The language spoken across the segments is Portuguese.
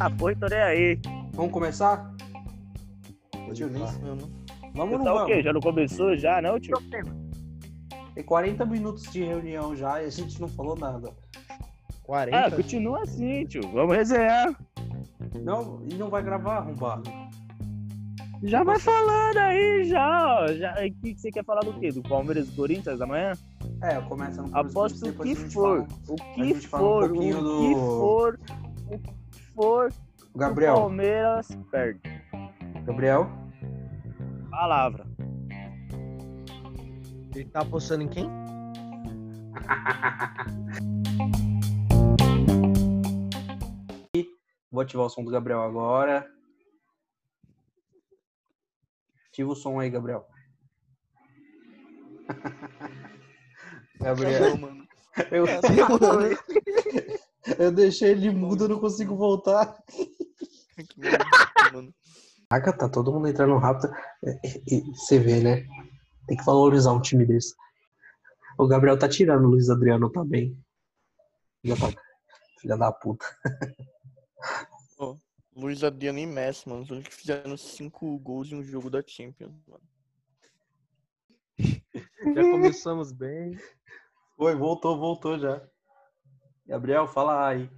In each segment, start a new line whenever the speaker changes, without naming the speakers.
Ah, foi, tô nem aí.
Vamos começar? Tio, nem...
Eu não-
Vamos ou
Tá o
vamos?
quê? Já não começou já, não, tio?
Tem 40 minutos de reunião já e a gente não falou nada.
40?
Ah, continua assim, tio. Vamos resenhar.
Não, e não vai gravar, arrombado.
Já vai falando aí, já, ó. Já, o que, que você quer falar do quê? Do Palmeiras e Corinthians amanhã?
É, começa no
Aposto o que for.
fala.
O que
um
for, o que
do-
for, o que for, o
Gabriel,
Palmeiras perde.
Gabriel,
Palavra.
Ele tá apostando em quem?
vou ativar o som do Gabriel agora. Ativa o som aí, Gabriel. Gabriel,
mano.
eu,
mano.
eu deixei ele mudo, eu não consigo voltar.
Que maluco, mano.
Caraca, tá todo mundo entrando rápido. E- e- Você vê, né? Tem que valorizar um time desse. O Gabriel tá tirando, o Luiz Adriano tá bem. Já tá. Filha da puta.
Luiz Adriano e Messi, mano. Os únicos que fizeram cinco gols em um jogo da Champions, mano.
Já começamos bem.
Foi, voltou, voltou já. Gabriel, fala aí.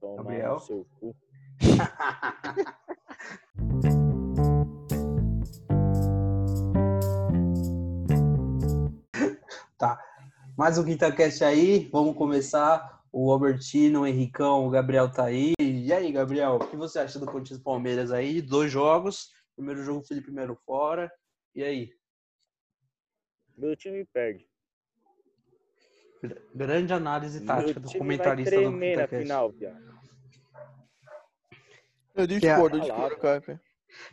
Toma
Gabriel?
seu cu.
Mais um QuintaCast aí, vamos começar. O Albertino, o Henricão, o Gabriel tá aí. E aí, Gabriel, o que você acha do Corinthians Palmeiras aí? Dois jogos. Primeiro jogo, Felipe Melo fora. E aí?
Meu time perde.
Gr- Grande análise tática do comentarista
vai
do
tremer na
QuintaCast.
final, viado.
Eu discordo, eu discordo, cara.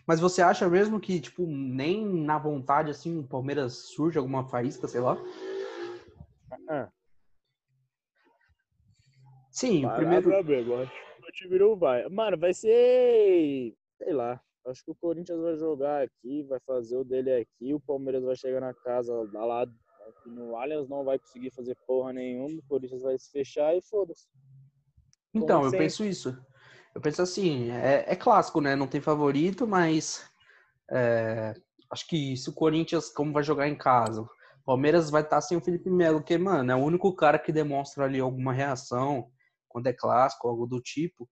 Mas você acha mesmo que, tipo, nem na vontade, assim, o Palmeiras surge alguma faísca, sei lá?
Ah,
Sim, o primeiro.
acho que o time não vai. Mano, vai ser. Sei lá. Acho que o Corinthians vai jogar aqui, vai fazer o dele aqui. O Palmeiras vai chegar na casa lá, no Allianz, não vai conseguir fazer porra nenhuma. O Corinthians vai se fechar e foda-se.
Então, eu penso isso. Eu penso assim, é, é clássico, né? Não tem favorito, mas é, acho que se o Corinthians, como vai jogar em casa, o Palmeiras vai estar sem o Felipe Melo, que, mano, é o único cara que demonstra ali alguma reação quando é clássico, algo do tipo.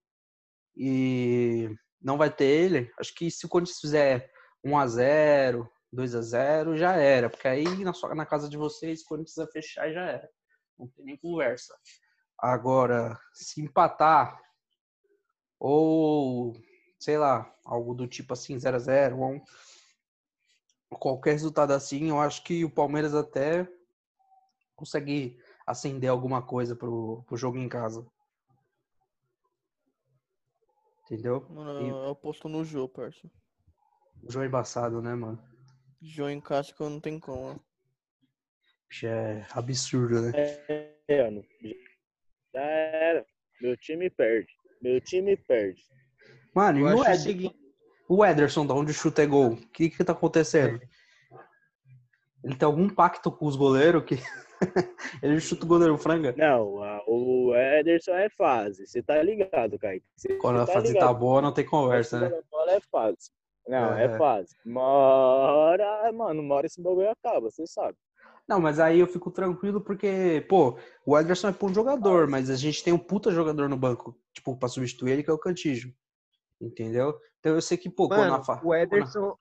E não vai ter ele. Acho que se o Corinthians fizer 1x0, 2x0, já era. Porque aí na, sua, na casa de vocês, o Corinthians vai fechar já era. Não tem nem conversa. Agora, se empatar, ou sei lá, algo do tipo assim, 0 a 0 ou um- qualquer resultado assim, eu acho que o Palmeiras até consegue acender alguma coisa pro, pro jogo em casa. Entendeu?
Mano,
E-
eu aposto no Jô, parça.
O jogo é embaçado, né, mano?
Jô em casca não tem como. ó.
Bicho, É absurdo, né?
É, mano. Já era. Meu time perde. Meu time perde.
Mano, e
Eu
o,
acho o
Ed,
seguinte.
o Ederson, da onde o chute é gol? O que que tá acontecendo? Ele tem algum pacto com os goleiros que ele chuta o goleiro franga?
Não, a- o Ederson é fase. Você tá ligado, Kaique. Você
Quando a
tá
fase tá
ligado.
boa, não tem conversa, né?
A bola é fase. Não,
É.
é, fase. Uma hora, mano, uma hora esse bagulho acaba, você sabe.
Não, mas aí eu fico tranquilo porque, pô, o Ederson é bom jogador, mas a gente tem um puta jogador no banco, tipo, pra substituir ele, que é o Cantígio. Entendeu? Então eu sei que, pô, quando
Mano,
a fa...
o Ederson,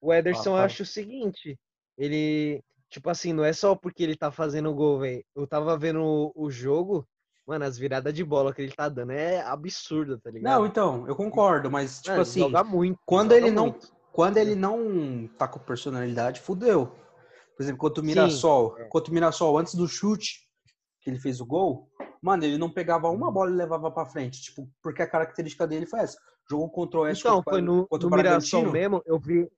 o Ederson
Ah,
acho o seguinte, ele, tipo assim, não é só porque ele tá fazendo gol, velho. Eu tava vendo o, o jogo, mano, as viradas de bola que ele tá dando é absurda, tá ligado?
Não, então, eu concordo, mas, tipo
Mano,
assim,
joga muito.
quando
joga
ele não
muito.
quando ele não tá com personalidade, fudeu. Por exemplo, contra o Mirassol,
é.
contra o Mirassol, antes do chute que ele fez o gol, mano, ele não pegava uma bola e levava pra frente, tipo, porque a característica dele foi essa. Jogou contra o Oeste,
Então,
contra,
foi no,
contra
no
o
Mirassol mesmo, eu vi,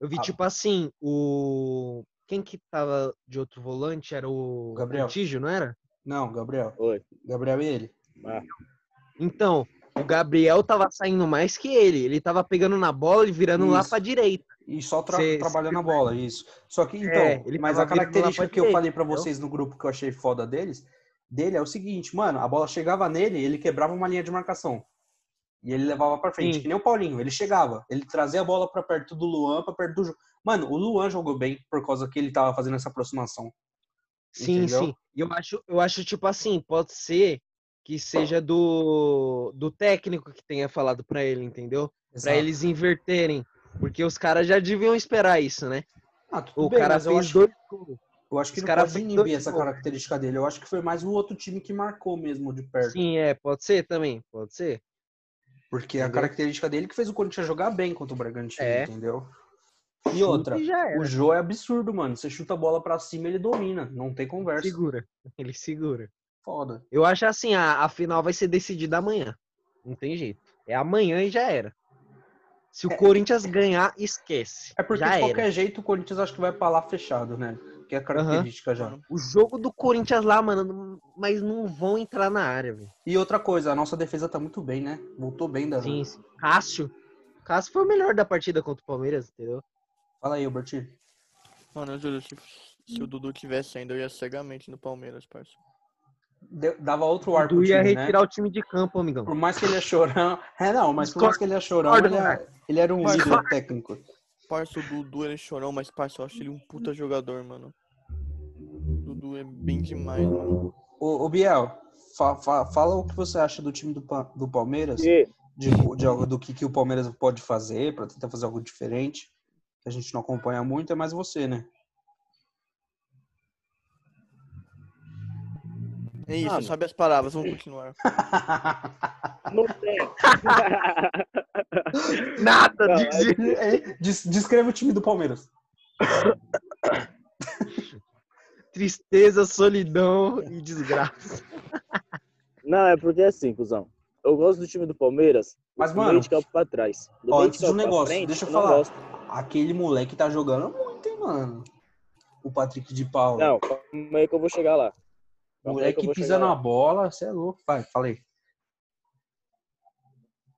eu vi
Ah.
tipo assim, o... Quem que tava de outro volante era o
Gabriel.
Cantígio, não era?
Não, Gabriel.
Oi.
Gabriel e ele.
Ah,
Então, o Gabriel tava saindo mais que ele. Ele tava pegando na bola e virando lá
Isso.
pra direita.
E só tra
Cê-
trabalhando a bola, isso. Só que, então,
É, ele
mas a
lá
característica que eu
direita,
falei pra
entendeu?
vocês no grupo que eu achei foda deles dele é o seguinte, mano, a bola chegava nele, ele quebrava uma linha de marcação. E ele levava pra frente,
Sim.
que nem o Paulinho. Ele chegava, ele trazia a bola pra perto do Luan, pra perto do. Mano, o Luan jogou bem por causa que ele tava fazendo essa aproximação.
Sim,
Entendeu?
sim. E eu acho, eu acho, tipo assim, pode ser que seja do, do técnico que tenha falado pra ele, entendeu?
Exato.
eles inverterem. Porque os caras já deviam esperar isso, né?
Ah,
O
bem,
cara fez dois gols.
eu acho que
os
não pode inibir essa característica dele. Eu acho que foi mais um outro time que marcou mesmo de perto.
Sim, é, pode ser também, pode ser.
Porque a
Entendeu?
característica dele que fez o Corinthians jogar bem contra o Bragantino,
É.
entendeu? E outra,
já era.
o Jô é absurdo, mano. Você chuta a bola pra cima, ele domina. Não tem conversa.
Segura. Ele segura.
Foda.
Eu acho assim, a, a final vai ser decidida amanhã. Não tem jeito. É amanhã e já era. Se o Corinthians ganhar, esquece.
É porque
já
de
era.
qualquer jeito o Corinthians acho que vai pra lá fechado, né? Que é a característica já.
Mano,
O jogo do Corinthians lá, mano, mas não vão entrar na área, velho.
E outra coisa, a nossa defesa tá muito bem, né? Voltou bem da.
Sim, sim. Cássio. Cássio foi o melhor da partida contra o Palmeiras, entendeu?
Fala aí, Berti.
Mano, eu juro, se, se o Dudu tivesse ainda, eu ia cegamente no Palmeiras, parça.
De- Dava outro ar pro
ia
time, né?
retirar o time de campo, amigão.
Por mais que ele é chorão. É, não, mas por mais que ele é chorão, ele, é- ele era um
Discordo.
líder técnico.
Parça, o Dudu, ele é chorão, mas parça, eu acho ele um puta jogador, mano. O Dudu é bem demais, mano.
Ô, ô Biel, fa- fa- fala o que você acha do time do, Pa- do Palmeiras.
E
de, de algo do que, que o Palmeiras pode fazer para tentar fazer algo diferente. A gente não acompanha muito, é mais você, né?
É isso,
Mano.
sabe as palavras, vamos continuar.
não tem.
Nada
Não,
de
é-.
É, descreva o time do Palmeiras.
Tristeza, solidão e desgraça.
Não, é porque assim, cuzão. Eu gosto do time do Palmeiras.
Mas,
do
mano,
meio de campo pra trás. Do
ó,
meio
antes de um negócio,
frente,
deixa eu falar.
gosto.
Aquele moleque tá jogando muito, hein, mano? O Patrick de Paula.
Não, calma aí que eu vou chegar lá.
o
Calma aí que
moleque
vou
pisa na
lá.
bola, você é louco. Vai, falei.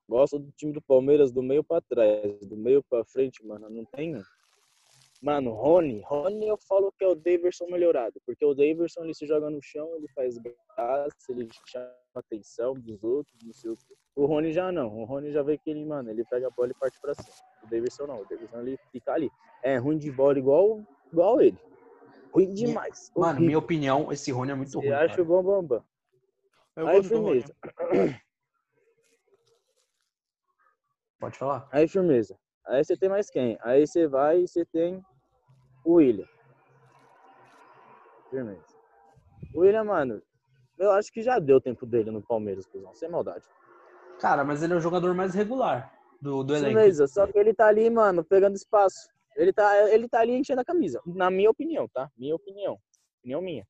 Gosto do time do Palmeiras do meio pra trás. Do meio pra frente, mano, não tem um. Mano, Rony. Rony eu falo que é o Daverson melhorado. Porque o Daverson ele se joga no chão, ele faz graça, ele chama a atenção dos outros, não sei o quê. O Rony já não. O Rony já vê que ele, mano, ele pega a bola e parte pra cima. O Daverson não. O Daverson ele fica ali. É ruim de bola igual, igual ele. Ruim demais.
Mano,
Horrível.
minha opinião, esse Rony é muito
Você
ruim.
acha
cara.
o bom bambam.
Eu
Aí, firmeza.
Pode falar.
Aí, firmeza. Aí você tem mais quem? Aí você vai e você tem o William. Firmeza. O William, mano, eu acho que já deu tempo dele no Palmeiras, cuzão, sem maldade.
Cara, mas ele é o jogador mais regular do, do elenco.
Firmeza, só que ele tá ali, mano, pegando espaço. Ele tá, ele tá ali enchendo a camisa. Na minha opinião, tá? Minha opinião. Opinião minha.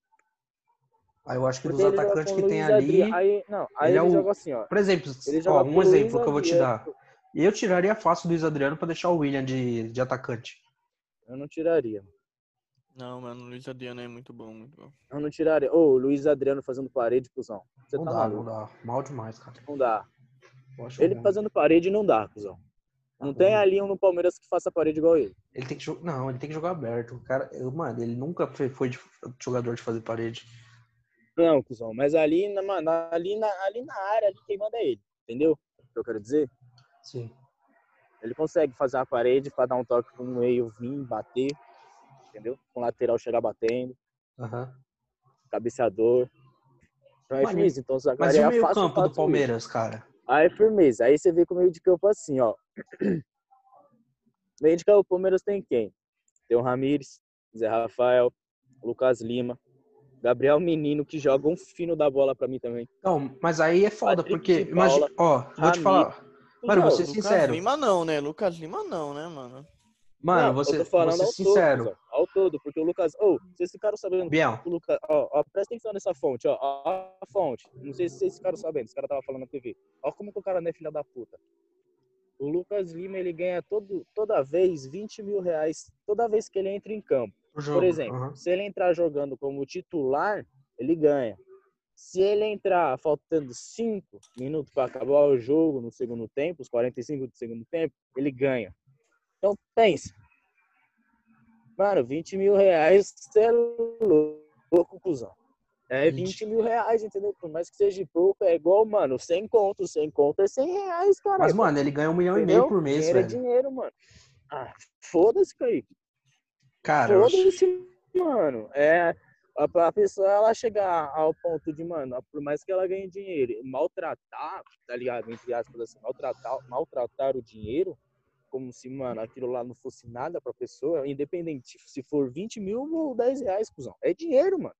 Aí eu acho que dos
Porque joga
atacantes que tem ali.
Aí, não, aí
ele
ele,
é o-
joga assim, ó.
Por exemplo, ó, um exemplo
Luiz
que eu vou te dar. Eu tiraria fácil do Luiz Adriano pra deixar o William de, de atacante.
Eu não tiraria.
Não, mano, o Luiz Adriano é muito bom, muito bom.
Eu não tiraria. Ô, o Luiz Adriano fazendo parede, cuzão. Você
não
tá
dá,
maluco.
não dá. Mal demais, cara.
Não dá.
Acho
Ele fazendo parede não dá, cuzão. Não
Tá
tem
bom.
ali um no Palmeiras que faça parede igual ele.
Ele tem que jogar. Não, ele tem que jogar aberto. O cara, eu, mano, ele nunca foi, foi de- jogador de fazer parede.
Não, cuzão, mas ali na, mano, ali na, ali na área, ali quem manda é ele. Entendeu? O que eu quero dizer?
Sim.
Ele consegue fazer a parede pra dar um toque pro meio vir, bater. Entendeu? Com o lateral chegar batendo,
Aham.
cabeceador. Então é
Mano,
firmeza. Então
Mas e o meio
fácil,
campo do Palmeiras, cara?
Aí firmeza. Aí você vê que o meio de campo assim, ó. Meio de campo, o Palmeiras tem quem? Tem o Ramires, Zé Rafael, Lucas Lima, Gabriel Menino, que joga um fino da bola pra mim também.
Não, mas aí é foda,
Patrick
porque.
de
Imagina,
Paula,
ó, vou te falar. Mano, vou ser
Lucas
sincero.
Lima não, né? Lucas Lima não, né, mano?
Mano,
Não,
você,
eu tô falando ao
sincero.
todo, ao todo, porque o Lucas. Ô, vocês ficaram sabendo
Biel,
o Lucas. Ó, ó, presta atenção nessa fonte, ó. ó a fonte. Não sei se vocês ficaram sabendo, esse cara tava falando na TV. Ó, como que o cara não é filha da puta. O Lucas Lima, ele ganha todo, toda vez 20 mil reais, toda vez que ele entra em campo. Por exemplo,
aham.
se ele entrar jogando como titular, ele ganha. Se ele entrar faltando 5 minutos para acabar o jogo no segundo tempo, os 45 do segundo tempo, ele ganha. Então, pensa. Mano, 20 mil reais, você é louco, cuzão. É 20 mil reais, entendeu? Por mais que seja pouco, é igual, mano, 100 conto, 100 conto é 100 reais, cara.
Mas, mano, ele ganha um milhão e
Entendeu?
meio por mês,
dinheiro é
velho.
dinheiro, mano. Ah, foda-se, Kaique.
Cara,
Foda-se, mano. É, a, a pessoa, ela chegar ao ponto de, mano, por mais que ela ganhe dinheiro, maltratar, tá ligado? Entre aspas, assim, maltratar, maltratar o dinheiro, como se, mano, aquilo lá não fosse nada pra pessoa, independente se for 20 mil ou 10 reais, cuzão. É dinheiro, mano.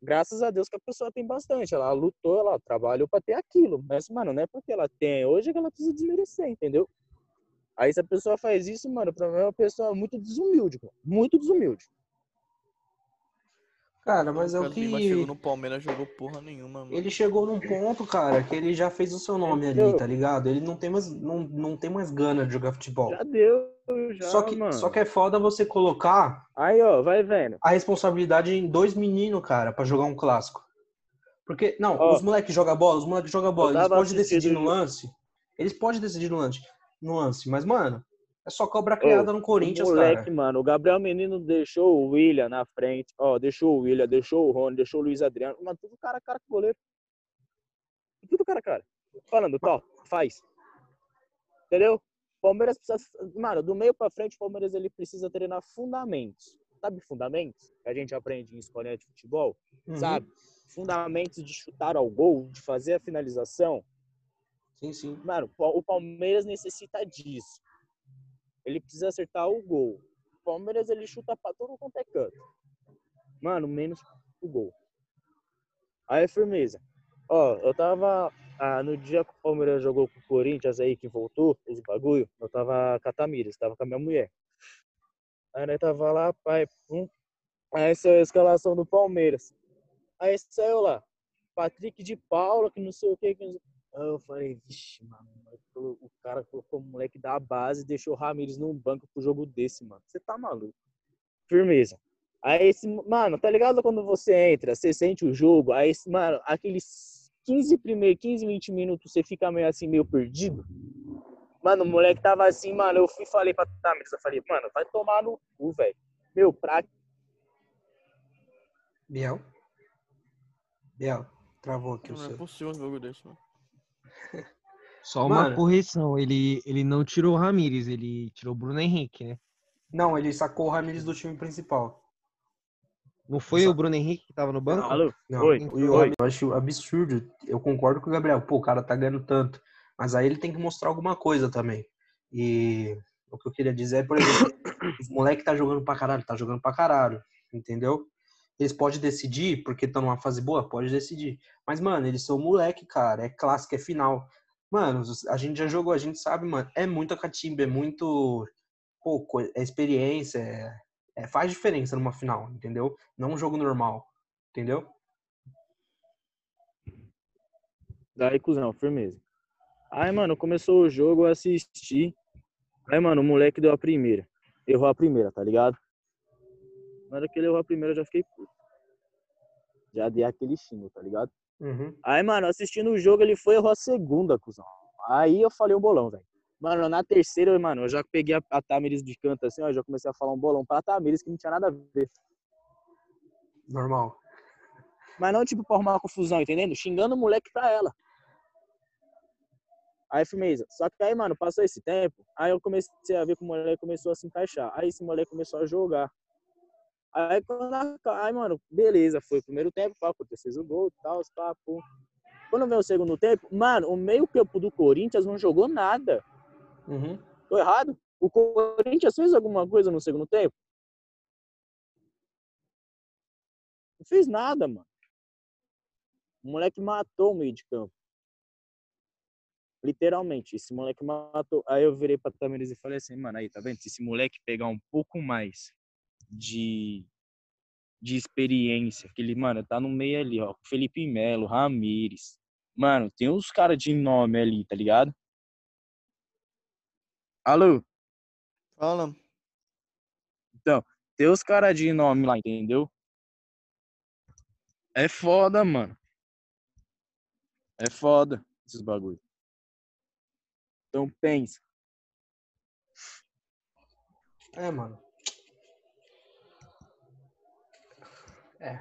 Graças a Deus que a pessoa tem bastante. Ela lutou, ela trabalhou pra ter aquilo. Mas, mano, não é porque ela tem hoje que ela precisa desmerecer, entendeu? Aí se a pessoa faz isso, mano, pra mim é uma pessoa muito desumilde, pô. Muito desumilde.
Cara, mas é o
Lucas Lima chegou
que.
no Palmeiras jogou porra nenhuma, mano.
Ele chegou num ponto, cara, que ele já fez o seu nome ali, tá ligado? Ele não tem mais, não, não tem mais gana de jogar futebol.
Já deu, já,
Só que,
mano.
só que é foda você colocar
Aí, ó, vai vendo.
a responsabilidade em dois meninos, cara, pra jogar um clássico. Porque, não,
Ó,
os moleques jogam bola, os moleques jogam bola, eles podem decidir no lance. Eles podem decidir no lance, no lance, mas, mano, é só cobra criada no
O
Corinthians,
moleque,
cara.
mano, o Gabriel Menino deixou o William na frente. Ó, deixou o William, deixou o Rony, deixou o Luiz Adriano. Mano, tudo cara cara com goleiro. Tudo cara cara. Falando, tó, faz. Entendeu? Palmeiras precisa. Mano, do meio pra frente, o Palmeiras ele precisa treinar fundamentos. Sabe fundamentos? Que a gente aprende em escolinha de futebol?
Uhum,
Sabe? Fundamentos de chutar ao gol, de fazer a finalização.
Sim, sim.
Mano, o Palmeiras necessita disso. Ele precisa acertar o gol. O Palmeiras ele chuta pra todo quanto é canto. Mano, menos o gol. Aí, firmeza. Ó, eu tava. ah, no dia que o Palmeiras jogou com o Corinthians aí, que voltou, os bagulho, eu tava com a Tamires, tava com a minha mulher. Aí nós tava lá, pai, pum. Aí saiu a escalação do Palmeiras. Aí saiu lá. Patrick de Paula, que não sei o que. que eu falei, vixe, mano, o cara colocou o moleque da base e deixou o Ramires num banco pro jogo desse, mano. Você tá maluco. Firmeza. Aí esse, mano, tá ligado quando você entra, você sente o jogo, aí, esse- mano, aqueles 15 primeiros, 15, 20 minutos, você fica meio assim, meio perdido. Mano, o moleque tava assim, mano, eu fui e falei pra Tamires, eu falei, mano, vai tomar no cu, velho. Meu, pra
Biel? Biel, travou aqui o
Não é
seu.
possível um jogo desse, mano.
Só uma
Mano.
correção, ele, ele não tirou o Ramires, ele tirou o Bruno Henrique, né?
Não, ele sacou o Ramires do time principal.
Não foi
Só-
o Bruno Henrique que tava no banco?
Alô?
Não,
Oi,
o- eu,
oi.
eu acho absurdo. Eu concordo com o Gabriel. Pô, o cara tá ganhando tanto. Mas aí ele tem que mostrar alguma coisa também. E o que eu queria dizer é, por exemplo, os moleque tá jogando pra caralho, tá jogando pra caralho. Entendeu? Eles podem decidir, porque estão numa fase boa, pode decidir. Mas, mano, eles são moleque, cara. É clássico, é final. Mano, a gente já jogou, a gente sabe, mano. É muita catimba, é muito. Pô, é experiência. É, é- faz diferença numa final, entendeu? Não um jogo normal. Entendeu?
Daí, cuzão, firmeza. Aí, mano, começou o jogo, eu assisti. Aí, mano, o moleque deu a primeira. Errou a primeira, tá ligado? Na hora que ele errou a primeira, eu já fiquei puto. Já dei aquele xingo, tá ligado?
Uhum.
Aí, mano, assistindo o jogo, ele foi e errou a segunda, cuzão. Aí eu falei um bolão, velho. Mano, na terceira, mano, eu já peguei a, a Tamires de canto assim, ó, já comecei a falar um bolão pra Tamires que não tinha nada a ver.
Normal.
Mas não, tipo, pra arrumar uma confusão, entendendo? Xingando o moleque pra ela. Aí, firmeza. Só que aí, mano, passou esse tempo, aí eu comecei a ver que o moleque começou a se encaixar. Aí esse moleque começou a jogar. Aí, quando aí mano, beleza, foi o primeiro tempo, pá, aconteceu o gol tal, pá, pô. Quando veio o segundo tempo, mano, o meio campo do Corinthians não jogou nada.
Uhum.
Tô errado? O Corinthians fez alguma coisa no segundo tempo? Não fez nada, mano. O moleque matou o meio de campo. Literalmente, esse moleque matou. Aí eu virei pra Tamires e falei assim, mano, aí, tá vendo? Se esse moleque pegar um pouco mais de, de experiência, que ele, mano, tá no meio ali, ó. Felipe Melo, Ramires. Mano, tem uns caras de nome ali, tá ligado? Alô?
Fala.
Tem os caras de nome lá, entendeu? É foda, mano. É foda esses bagulho. Então pensa.
É, mano. É.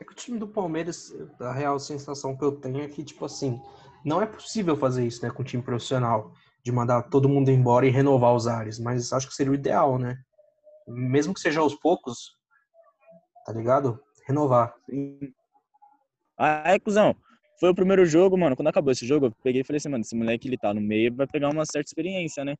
É que o time do Palmeiras, a real sensação que eu tenho é que, tipo assim, não é possível fazer isso, né, com o time profissional, de mandar todo mundo embora e renovar os ares, mas acho que seria o ideal, né? Mesmo que seja aos poucos, tá ligado? Renovar.
Aí, cuzão, foi o primeiro jogo, mano. Quando acabou esse jogo, eu peguei e falei assim, mano, esse moleque ele tá no meio, vai pegar uma certa experiência, né?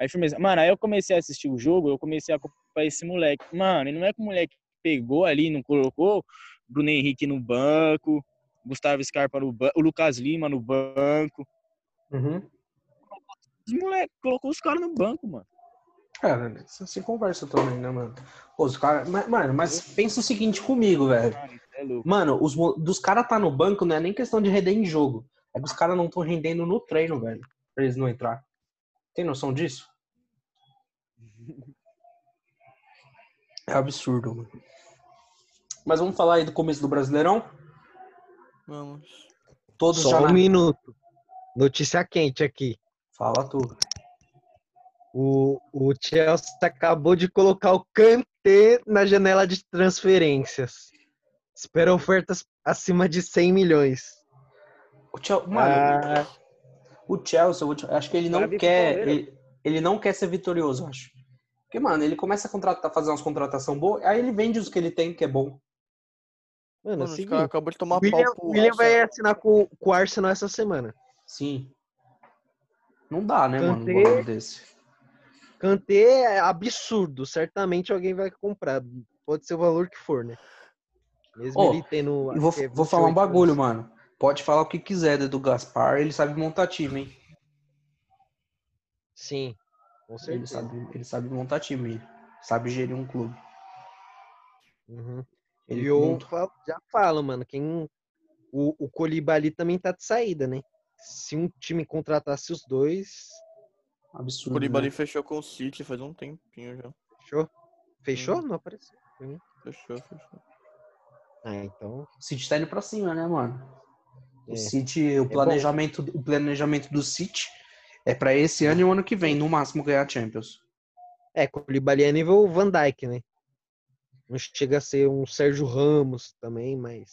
Aí firmeza. Mano, aí eu comecei a assistir o jogo, eu comecei a acompanhar esse moleque. Mano, e não é que o moleque pegou ali, não colocou Bruno Henrique no banco, Gustavo Scarpa no banco, o Lucas Lima no banco.
Uhum.
Os moleque colocou os caras no banco, mano.
Cara, você se conversa também, né, mano? Pô, os caras. Mano, mas pensa o seguinte comigo, velho.
Mano, é.
Mano, os dos caras tá no banco não é nem questão de render em jogo. É que os caras não estão rendendo no treino, velho. Pra eles não entrar. Tem noção disso? É absurdo, mano. Mas vamos falar aí do começo do Brasileirão?
Vamos.
Todos
Só
já
um
na...
minuto. Notícia quente aqui.
Fala tu.
O, o Chelsea acabou de colocar o Kanté na janela de transferências. Espera ofertas acima de 100 milhões.
O Chelsea, mano,
Ah,
o Chelsea, te- acho que ele não
pro
quer. Ele, ele não quer ser vitorioso, acho. Porque, mano, ele começa a contratar, fazer umas contratações boas, aí ele vende os que ele tem, que é bom.
Mano, o
Mano, caras acabou de tomar
William,
pau pro
William vai assinar com, com o Arsenal essa semana.
Sim. Não dá, né, mano, um desse.
Kanté é absurdo. Certamente alguém vai comprar. Pode ser o valor que for, né? Mesmo
Ó,
ele tendo.
Vou,
é
vou falar um
28
bagulho,
anos.
mano. Pode falar o que quiser do Gaspar, ele sabe montar time, hein?
Sim, com
Ele
certeza.
sabe, ele sabe montar time, sabe gerir um clube.
Uhum.
Ele
E eu falo- já falo, mano, quem. O, o Colibali também tá de saída, né? Se um time contratasse os dois,
O
absurdo.
Koulibaly
Né?
fechou com o City faz um tempinho já.
fechou? Fechou?
Hum.
Não apareceu.
Fechou, fechou.
Ah, então.
O City tá indo pra cima, né, mano? O
É.
City, o
bom.
planejamento, o planejamento do City é pra esse ano e o ano que vem, no máximo, ganhar a Champions.
É, Colibali é nível Van Dyke, né? Não chega a ser um Sérgio Ramos também, mas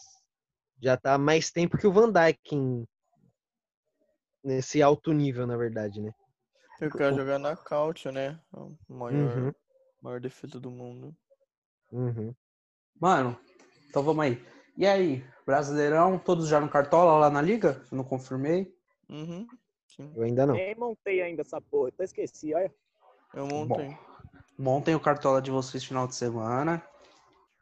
já tá há mais tempo que o Van Dyke em- nesse alto nível, na verdade, né?
Eu quero jogar na Couch, né? A maior,
Uhum,
maior defesa do mundo.
uhum.
Mano, então vamos aí. E aí, Brasileirão, todos já no Cartola lá na Liga? Eu não confirmei.
Uhum. Sim.
Eu ainda não.
nem montei ainda essa porra, até esqueci, olha.
Eu montei.
Montem o Cartola de vocês final de semana.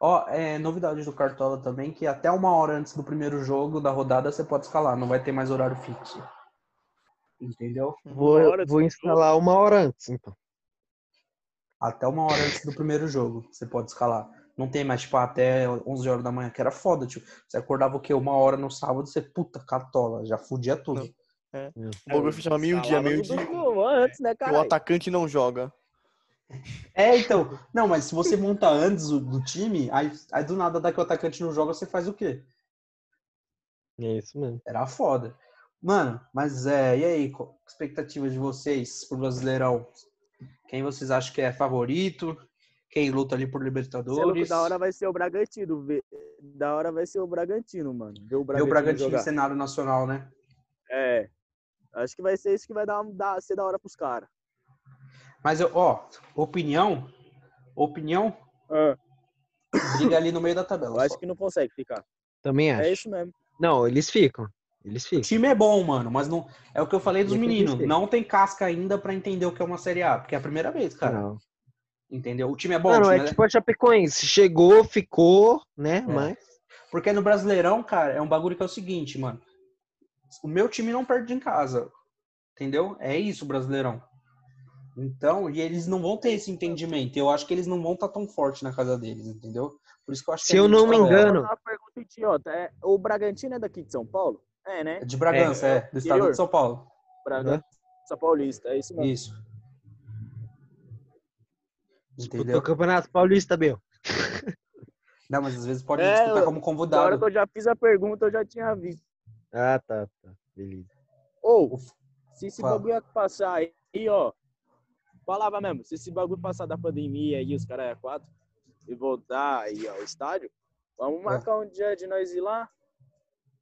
Ó, é, novidade do Cartola também, que até uma hora antes do primeiro jogo da rodada você pode escalar, não vai ter mais horário fixo. Entendeu?
Vou, vou
do
instalar uma hora antes, então.
Até uma hora antes do primeiro jogo você pode escalar. Não tem mais, tipo, até 11 horas da manhã, que era foda, tipo. Você acordava o quê? Uma hora no sábado, você, puta, Cartola, já fudia tudo.
Não. O bagulho fechava meio-dia, meio-dia.
antes, né, cara?
o atacante não joga.
É, então. Não, mas se você monta antes do, do time, aí, aí do nada dá que o atacante não joga, você faz o quê?
É isso mesmo.
Era foda. Mano, mas é, e aí, qual a expectativa de vocês pro Brasileirão? Quem vocês acham que é favorito? Quem luta ali por Libertadores?
da hora vai ser o Bragantino. Da hora vai ser o Bragantino, mano. Ver o
Ver
Bragantino,
o Bragantino
jogar.
cenário nacional, né?
É. Acho que vai ser isso que vai dar, dar ser da hora pros caras.
Mas eu, ó, opinião, opinião, briga ali no meio da tabela.
Eu acho
só.
que não consegue ficar.
Também acho.
É isso mesmo.
Não, eles ficam. Eles
O
ficam.
time é bom, mano, mas não é o que eu falei dos meninos. Não tem casca ainda pra entender o que é uma Série A, porque é a primeira vez, cara.
Não.
Entendeu? O time é bom,
Mano,
o time
é
é-
tipo a Chapecoense. Chegou, ficou, né?
É.
Mas.
Porque no Brasileirão, cara, é um bagulho que é o seguinte, mano. O meu time não perde em casa. Entendeu? É isso o Brasileirão. Então, e eles não vão ter esse entendimento. Eu acho que eles não vão estar tão forte na casa deles, entendeu? Por isso que eu acho que
Se
é
eu não me engano-
Uma pergunta idiota. É, o Bragantino é daqui de São Paulo? É, né?
É de Bragança, é, do estado de São Paulo.
Bragança Paulista. É isso mesmo.
Isso.
Disputou
Entendeu?
o Campeonato Paulista, Bel.
Não, mas às vezes pode
É,
disputar como
Da hora
convidado.
que eu já fiz a pergunta, eu já tinha visto.
Ah, tá, tá. Beleza.
Ou, se esse
Fala.
bagulho passar aí, ó. Falava mesmo, se esse bagulho passar da pandemia aí, os caras é quatro, e voltar aí ao estádio, Vamos marcar um dia de nós ir lá?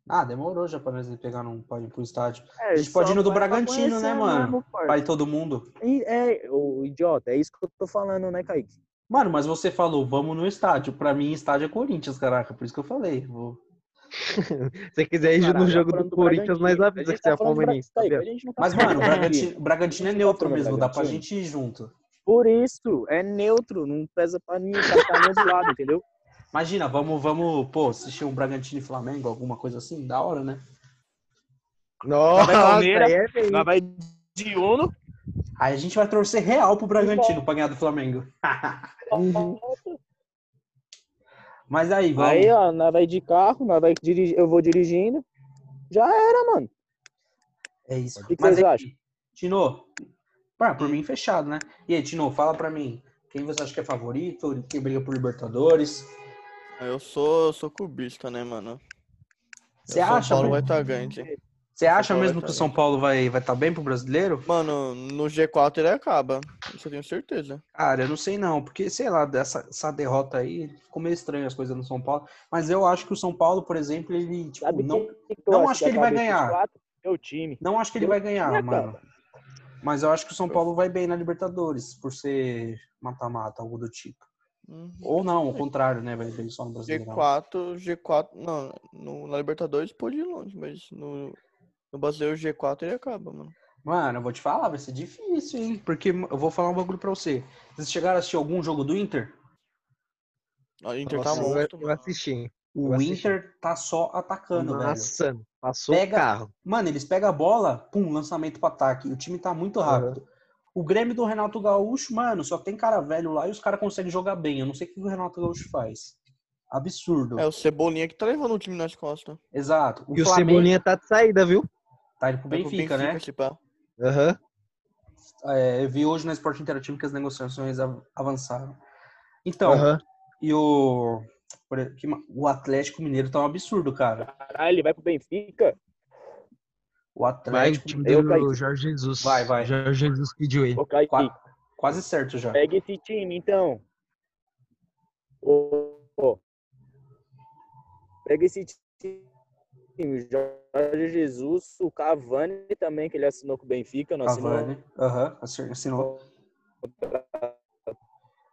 Ah, demorou já pra nós ir pegar um pode ir pro estádio.
É,
A gente pode ir no do Bragantino, né, mano?
mesmo.
Vai todo mundo.
E- É, o idiota, é isso que eu tô falando, né, Kaique?
Mano, mas você falou, vamos no estádio. Pra mim, estádio é Corinthians, caraca. Por isso que eu falei. Vou...
Se você quiser ir
Caralho,
no jogo do
do
Corinthians, nós.
A
avisa que você é
tá do
palmeirense, tá
tá
Mas, mano, o
do Bragantino.
Bragantino, é
tá
neutro
do
mesmo. Dá pra gente ir junto.
Por isso, é neutro, não pesa pra ninguém, tá pra nenhum dos lados, entendeu?
Imagina, vamos, vamos, pô, assistir um Bragantino e Flamengo, alguma coisa assim, da hora, né?
Nossa,
vai Palmeiras,
é.
Nós vai de Uno.
Aí a gente vai torcer real pro Bragantino pra ganhar do Flamengo. Mas aí, vamos.
Aí, ó, nós vai de carro, nós vai dirigir, eu vou dirigindo. Já era, mano.
É isso.
O que que
Mas
vocês
aí,
acham?
Tino, pá, por mim fechado, né? E aí, Tino, fala pra mim, quem você acha que é favorito? Quem briga por Libertadores?
Eu sou, eu sou clubista, né, mano?
Você
O São
acha,
Paulo
mano?
vai estar grande.
Você acha mesmo
tá
que o São Paulo vai vai tá bem pro brasileiro?
Mano, no G4 ele acaba. Isso eu tenho certeza.
Cara, eu não sei não, porque, sei lá, dessa essa derrota aí, ficou meio estranho as coisas no São Paulo. Mas eu acho que o São Paulo, por exemplo, ele, tipo,
Sabe
não,
que
não acho que ele vai ganhar.
Meu time.
não acho que ele vai ganhar, mano. Mas eu acho que o São Paulo vai bem na Libertadores, por ser mata-mata, algo do tipo.
Uhum.
Ou não, ao contrário, né? Vai bem só no Brasileirão.
G4, G4, não, no, na Libertadores pode ir longe, mas no, no Brasileiro G4 ele acaba, mano.
Mano, eu vou te falar, vai ser difícil, hein? Porque eu vou falar um bagulho pra você. Vocês chegaram a assistir algum jogo do Inter?
A Inter
Nossa,
tá
eu-
monstro,
eu
mano.
assisti. hein?
O
Eu assisti.
Inter tá só atacando, velho.
Nossa, passou
Pega-
o carro.
Mano, eles pegam a bola, pum, lançamento pro ataque. O time tá muito rápido. O Grêmio do Renato Gaúcho, mano, só tem cara velho lá e os caras conseguem jogar bem. Eu não sei o que o Renato Gaúcho faz. Absurdo.
É o Cebolinha que tá levando o time nas costas.
Exato. O
E o
Flamengo
Cebolinha tá de saída, viu?
Tá indo pro
Vai pro
Benfica, né?
se pá.
Aham.
É, eu vi hoje no Esporte Interativo que as negociações av- avançaram. Então,
Aham.
e o, o Atlético Mineiro tá um absurdo, cara.
Caralho, ele vai pro Benfica?
O
Vai, o
Atlético
time
eu
do
caí.
Jorge Jesus.
Vai, vai.
Jorge Jesus pediu ele.
Qua- quase certo já.
pega esse time, então. Ô, ô. Pega esse time. O Jorge Jesus, o Cavani também, que ele assinou com o Benfica, não assinou.
Cavani. Aham, assi- assinou.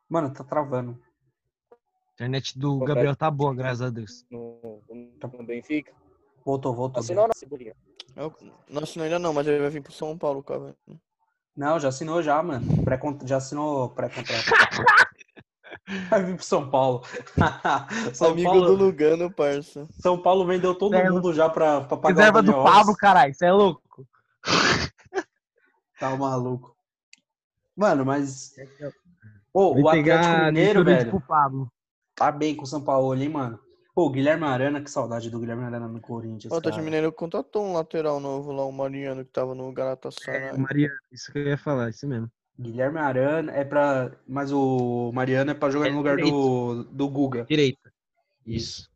Mano, tá travando.
A internet do Gabriel tá boa, graças a Deus.
No, no Benfica.
Voltou, voltou.
Assinou na Cebolinha.
Não assinou ainda não, mas ele vai vir pro São Paulo, cara.
Não, já assinou já, mano. Pré já assinou pré-contrato. Vai vir pro São Paulo. São,
Amigo
Paulo
do Lugano, parça.
São Paulo vendeu todo mundo já pra, pra pagar
Reserva
o
do Pablo, caralho. Você é louco?
Tá maluco. Mano, mas... Ô,
Vai
o Atlético Mineiro, velho,
pro Pablo.
tá bem com o São Paulo, hein, mano. Pô, o Guilherme Arana, que saudade do Guilherme Arana no Corinthians,
O Atlético. Mineiro contratou um lateral novo lá, o Mariano, que tava no
É,
Galatasaray.
Maria, isso que eu ia falar, isso mesmo.
Guilherme Arana é pra... Mas o Mariano é pra jogar
É
no lugar do,
direito.
do Guga.
Direita. Isso.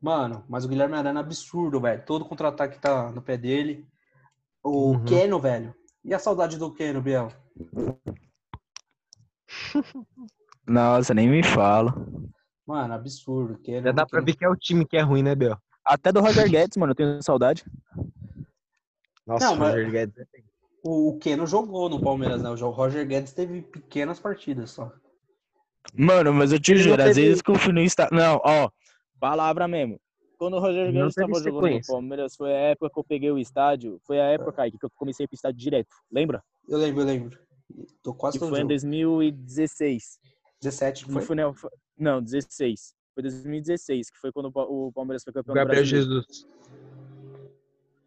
Mano, mas o Guilherme Arana é absurdo, velho. Todo contra-ataque tá no pé dele. O
Uhum.
Keno, velho. E a saudade do Keno, Biel?
Nossa, nem me fala.
Mano, absurdo. Keno,
Já dá pra
Keno.
ver que é o time que é ruim, né, Bel?
Até do Roger Guedes, mano, eu tenho saudade.
Nossa,
Não,
o
mas-
Roger Guedes. é
O, o Keno jogou no Palmeiras, né? O Roger Guedes teve pequenas partidas só.
Mano, mas eu te
Ele
juro, às
teve-
vezes que eu fui no estádio. Não, ó, palavra mesmo. Quando o Roger Guedes
teve
tava jogando no. Palmeiras, foi a época que eu peguei o estádio. Foi a época, Kaique, que eu comecei a ir pro estádio direto. Lembra?
Eu lembro, eu lembro. Tô quase
Que
todo
foi em
jogo.
2016.
17,
Não,
foi?
foi, não, foi- não, 16. Foi 2016, que foi quando o Pa- o Palmeiras foi campeão
Gabriel. Jesus.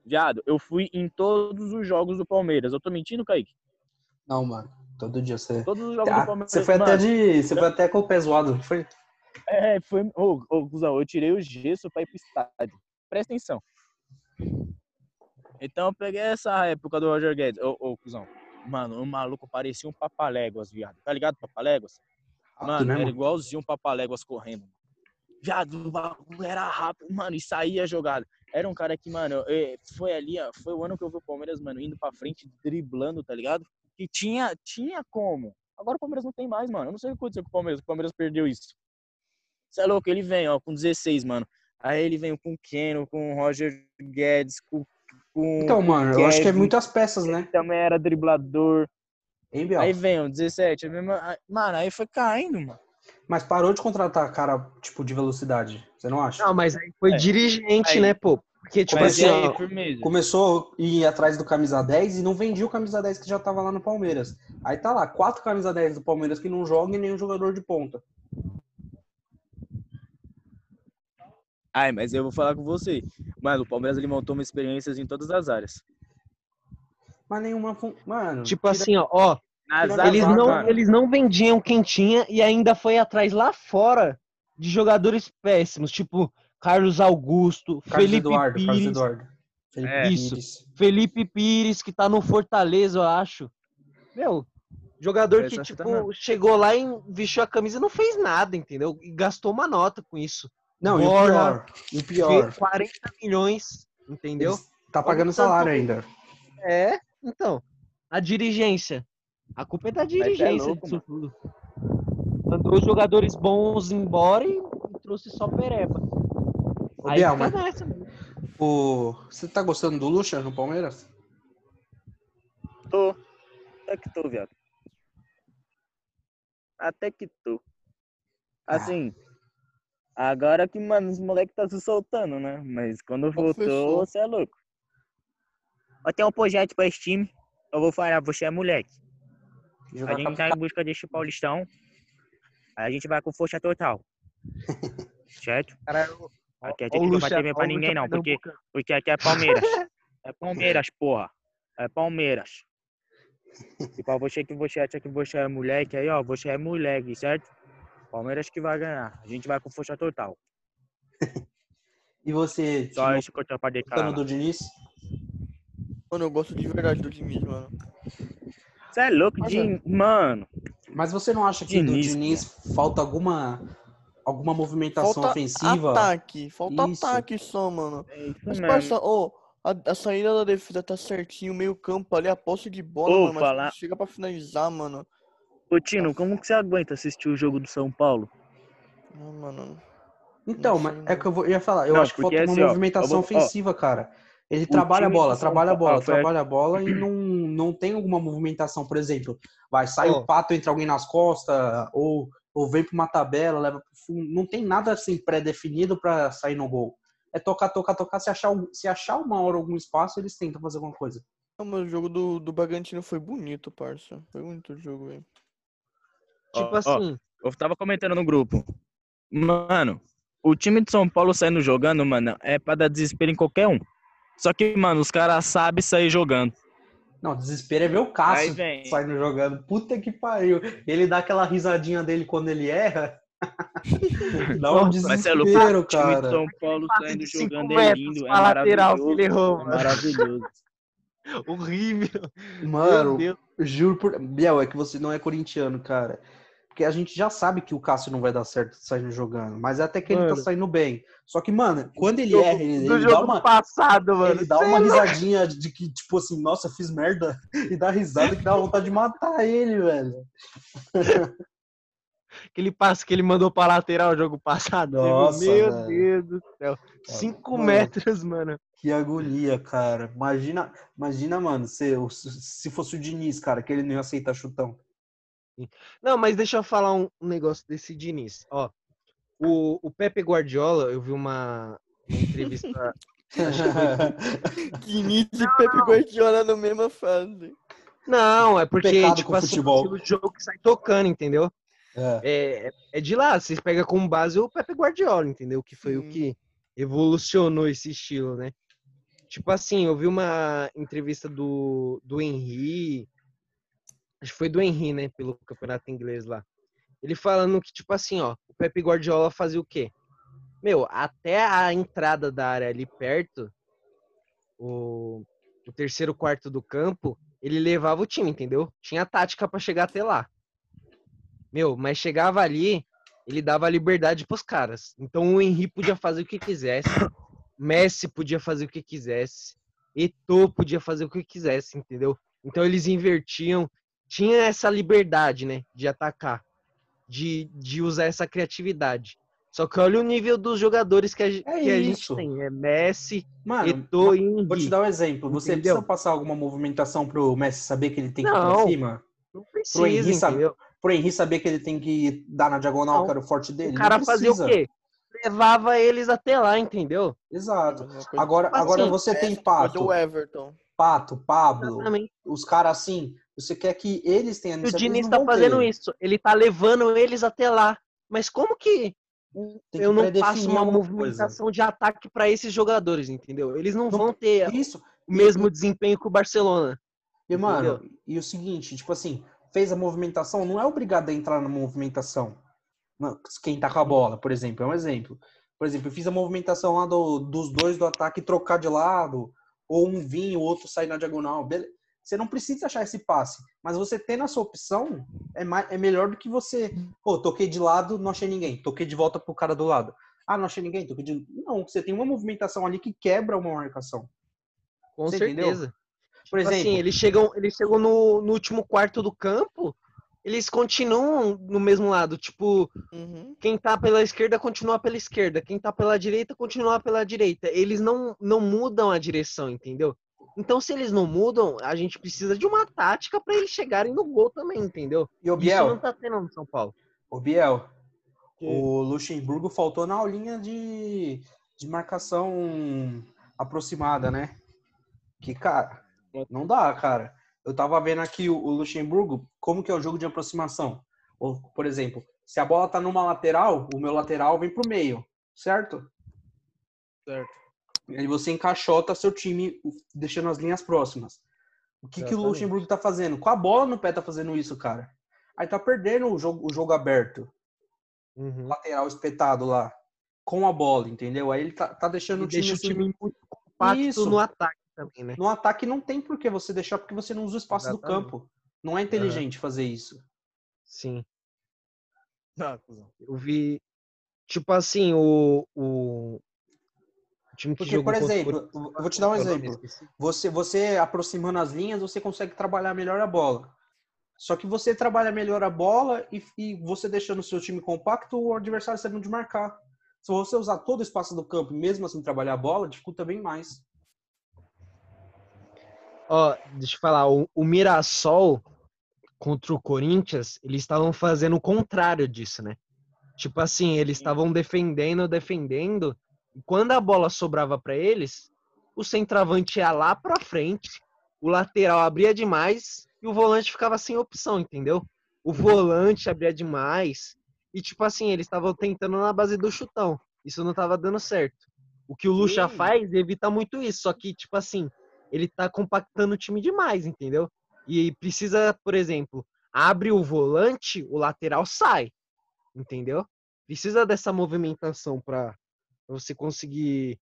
Viado, eu fui em todos os jogos do Palmeiras. Eu tô mentindo, Kaique?
Não, mano. Todo dia você.
Todos os jogos
Ah,
do Palmeiras.
você foi até
Mano,
de. Você foi até com o pé zoado, foi?
É, foi. Ô, ô, cuzão, eu tirei o gesso pra ir pro estádio. Presta atenção. Então eu peguei essa época do Roger Guedes. Ô, ô, cuzão. Mano, o maluco parecia um papaléguas, viado. Tá ligado, papaléguas? Mano,
né,
era igualzinho um papaléguas correndo. Viado, o bagulho era rápido, mano, e saía a jogada. Era um cara que, mano, eh, foi ali, ó, foi o ano que eu vi o Palmeiras, mano, indo pra frente, driblando, tá ligado? Que tinha, tinha como. Agora o Palmeiras não tem mais, mano. Eu não sei o que aconteceu com o Palmeiras, o Palmeiras perdeu isso. Você é louco, ele vem, ó, com 16, mano. Aí ele vem com o Keno, com o Roger Guedes, com. com
Então, mano, eu acho que é
Kevin,
muitas peças, né?
Também era driblador.
Hein, Biel?
Aí vem, ó, 17. a mesma- aí- Mano, aí foi caindo, mano.
Mas parou de contratar cara, tipo, de velocidade. Você não acha?
Não, mas aí foi
É.
dirigente,
Aí-
né, pô? Porque, tipo
Mas
assim,
aí,
ó,
firmeza.
Começou a ir atrás do camisa 10 e não vendia o camisa 10 que já tava lá no Palmeiras. Aí tá lá, quatro camisa 10 do Palmeiras que não jogam e nenhum jogador de ponta.
Ai, mas eu vou falar com você. Mano, o Palmeiras ele montou uma experiência em todas as áreas.
Mas nenhuma. fun- Mano.
tipo
tira-
assim, ó, ó,
Tira
eles
azar,
não,
cara.
eles não vendiam quem tinha e ainda foi atrás lá fora de jogadores péssimos, tipo Carlos Augusto,
Carlos
Felipe
Eduardo, Carlos
Pires,
Eduardo. Felipe
É.
Isso.
Pires.
Felipe Pires, que tá no Fortaleza, eu acho. Meu, jogador que, tipo, chegou lá e vestiu a camisa e não fez nada, entendeu? E gastou uma nota com isso.
Não, e o pior. E o pior.
Fez 40 milhões, entendeu?
eles Tá pagando salário
tanto-
ainda.
É, então. A dirigência. A culpa é da
é
dirigência
louco,
disso tudo. Mandou os jogadores bons embora e trouxe só pereba.
Ô,
Aí
Biel,
fica
mas
nessa, mano.
o... você tá gostando do Lucha no Palmeiras?
Tô. Até que tô, viado. Até que tô. Assim. Agora que, mano, os moleques tá se soltando, né? Mas quando voltou, você é louco. Eu tenho um projeto pra esse time. Eu vou falar, você é moleque. A gente tá em busca deste Paulistão. Aí a gente vai com força total. certo?
Cara,
Aqui a gente não vai temer
ó
pra ninguém, não, porque, porque aqui é Palmeiras. É Palmeiras, porra. É Palmeiras. E pra você que você acha que você é moleque aí, ó, você é moleque, certo? Palmeiras que vai ganhar. A gente vai com força total.
E você,
Só
Timo,
isso que eu tenho pra declarar.
do Diniz?
Mano, eu gosto de verdade do Diniz, mano.
Você é louco
Mas,
de. Mano.
Mas você não acha que
Diniz,
do Diniz falta alguma, alguma movimentação
Falta
ofensiva?
ataque. Falta
Isso.
ataque só, mano.
É isso
Mas,
mesmo.
parça, ô, a, a saída da defesa tá certinho, o meio campo ali, a posse de bola,
Ô,
mano, mas quando chega pra finalizar, mano.
Ô, Tino, como que você aguenta assistir o jogo do São Paulo?
Ah, mano.
Então,
Não
mas é
não.
que eu vou, ia falar, eu
Não,
acho que falta
porque
uma
assim, ó,
movimentação
eu vou- ó,
ofensiva, cara. Ele trabalha a bola, trabalha a bola, trabalha a bola e não, não tem alguma movimentação, por exemplo, vai, sai
Ó.
o pato entre alguém nas costas, ou, ou vem pra uma tabela, leva pro fundo. Não tem nada assim pré-definido pra sair no gol. É tocar, tocar, tocar. Se achar, se achar uma hora algum espaço, eles tentam fazer alguma coisa.
Não, mas o jogo do, do Bragantino foi bonito, parça. Foi bonito o jogo, velho.
Tipo
ó,
assim,
Eu tava comentando no grupo. Mano, o time de São Paulo saindo jogando, mano, é pra dar desespero em qualquer um. Só que, mano, os caras sabem sair jogando.
Não, desespero é ver o Cássio saindo jogando. Puta que pariu. Ele dá aquela risadinha dele quando ele erra. dá um
Mas você é
desespero,
O time de
cara.
São Paulo saindo jogando é lindo, é
pra lateral que
maravilhoso.
ele errou,
É
mano.
maravilhoso.
horrível.
Mano, juro por. Biel, é que você não é corintiano, cara. Porque a gente já sabe que o Cássio não vai dar certo saindo jogando. Mas até que ele tá
Mano.
saindo bem. Só que, mano, quando ele erra, ele,
Do
ele dá
jogo
uma.
passado, mano.
Ele dá uma
é
risadinha de que, tipo assim, nossa, fiz merda. E dá risada que dá vontade de matar ele, velho.
Aquele passe que ele mandou pra lateral o jogo passado.
Nossa,
Meu
velho.
Deus do céu. Cinco
Mano.
metros, mano.
Que agonia, cara. Imagina, imagina, mano, se, se fosse o Diniz, cara, que ele não ia aceitar chutão.
Não, mas deixa eu falar um negócio desse Diniz. Ó, o, o Pepe Guardiola, eu vi uma, uma entrevista.
Diniz e Pepe Guardiola na mesma fase.
Não, é porque,
Pecado
tipo assim, o jogo que sai tocando, entendeu?
É.
É, é de lá, vocês pegam como base o Pepe Guardiola, entendeu? Que foi o
Sim.
que evolucionou esse estilo, né? Tipo assim, eu vi uma entrevista do, do Henry, acho que foi do Henry, né? Pelo campeonato inglês lá. Ele falando que, tipo assim, ó, o Pepe Guardiola fazia o quê? Meu, até a entrada da área ali perto, o, o terceiro quarto do campo, ele levava o time, entendeu? Tinha tática pra chegar até lá. Meu, mas chegava ali, ele dava liberdade pros caras. Então o Henry podia fazer o que quisesse, Messi podia fazer o que quisesse, Eto'o podia fazer o que quisesse, entendeu? Então eles invertiam, tinha essa liberdade, né, de atacar, de, de usar essa criatividade. Só que olha o nível dos jogadores que a,
É
que a gente
isso.
tem. É Messi,
Mano,
Eto'o e
vou te dar um exemplo. Você
Entendeu?
precisa passar alguma movimentação pro Messi saber que ele tem que ir pra cima?
Não
Pro Henry,
precisa,
sabe?
entendeu?
Pro Henry saber que ele tem que dar na diagonal,
Não.
que era o forte dele?
O
Não
cara fazia o
precisa.
quê? Levava eles até lá, entendeu?
Exato.
Coisa
Agora,
Tipo
agora
assim,
você tem Pato,
Do Everton.
Pato, Pablo,
Exatamente.
os caras assim. Você quer que eles tenham
E o Diniz tá
vão
fazendo
ter.
isso. Ele tá levando eles até lá. Mas como que eu não
predefinir
uma
alguma coisa.
movimentação de ataque pra esses jogadores, entendeu? Eles não,
Não-
vão ter
Isso.
o mesmo desempenho que o Barcelona.
E, mano,
Entendeu?
e o seguinte, tipo assim, fez a movimentação, não é obrigado a entrar na movimentação. Quem tá com a bola, por exemplo, é um exemplo. Por exemplo, eu fiz a movimentação lá do- dos dois do ataque trocar de lado, ou um vir, o outro sair na diagonal. Bele- Você não precisa achar esse passe, mas você tendo essa opção é, mais, é melhor do que você. Pô, toquei de lado, não achei ninguém. Toquei de volta pro cara do lado. Ah, não achei ninguém. Toquei de... Não, você tem uma movimentação ali que quebra uma marcação.
Com
Você entendeu?
certeza.
Por
Tipo
exemplo,
assim, eles chegam, eles chegam no, no último quarto do campo, eles continuam no mesmo lado. Tipo,
Uhum.
quem tá pela esquerda continua pela esquerda, quem tá pela direita continua pela direita. Eles não, não mudam a direção, entendeu? Então, se eles não mudam, a gente precisa de uma tática pra eles chegarem no gol também, entendeu?
e o
Isso
Biel,
não tá tendo no São Paulo.
o Biel,
Que-
O Luxemburgo faltou na aulinha de, de marcação aproximada, né? Que, cara, não dá, cara. Eu tava vendo aqui o, o Luxemburgo, como que é o jogo de aproximação. Ou, por exemplo, se a bola tá numa lateral, o meu lateral vem pro meio, certo?
Certo.
Aí você encaixota seu time, deixando as linhas próximas. O que, que o. Luxemburgo tá fazendo? Com a bola no pé tá fazendo isso, cara. Aí tá perdendo o jogo, o jogo aberto
Uhum.
lateral espetado lá com a bola, entendeu? Aí ele tá, tá deixando
E
o time,
deixa o
assim,
time muito compacto
Isso.
no ataque também, né?
no ataque não tem por que você deixar porque você não usa o espaço do
Exatamente.
campo. Não é inteligente fazer isso.
Sim. Eu vi, tipo assim, o, o time que
Porque,
jogou
por
contra
exemplo,
Corinthians-
eu vou te dar um exemplo. Você, você aproximando as linhas, você consegue trabalhar melhor a bola. Só que você trabalha melhor a bola e, e você deixando o seu time compacto, o adversário sabendo de marcar. Se você usar todo o espaço do campo mesmo assim trabalhar a bola, dificulta bem mais.
Ó, deixa eu falar, o, o Mirassol contra o Corinthians, eles estavam fazendo o contrário disso, né? Tipo assim, eles estavam defendendo, defendendo, quando a bola sobrava pra eles, o centroavante ia lá pra frente, o lateral abria demais e o volante ficava sem opção, entendeu? O volante abria demais e tipo assim, eles estavam tentando na base do chutão. Isso não tava dando certo. O que o Lucha
Sim.
faz evita muito isso, só que tipo assim, ele tá compactando o time demais, entendeu? E precisa, por exemplo, abre o volante, o lateral sai, entendeu? Precisa dessa movimentação para você conseguir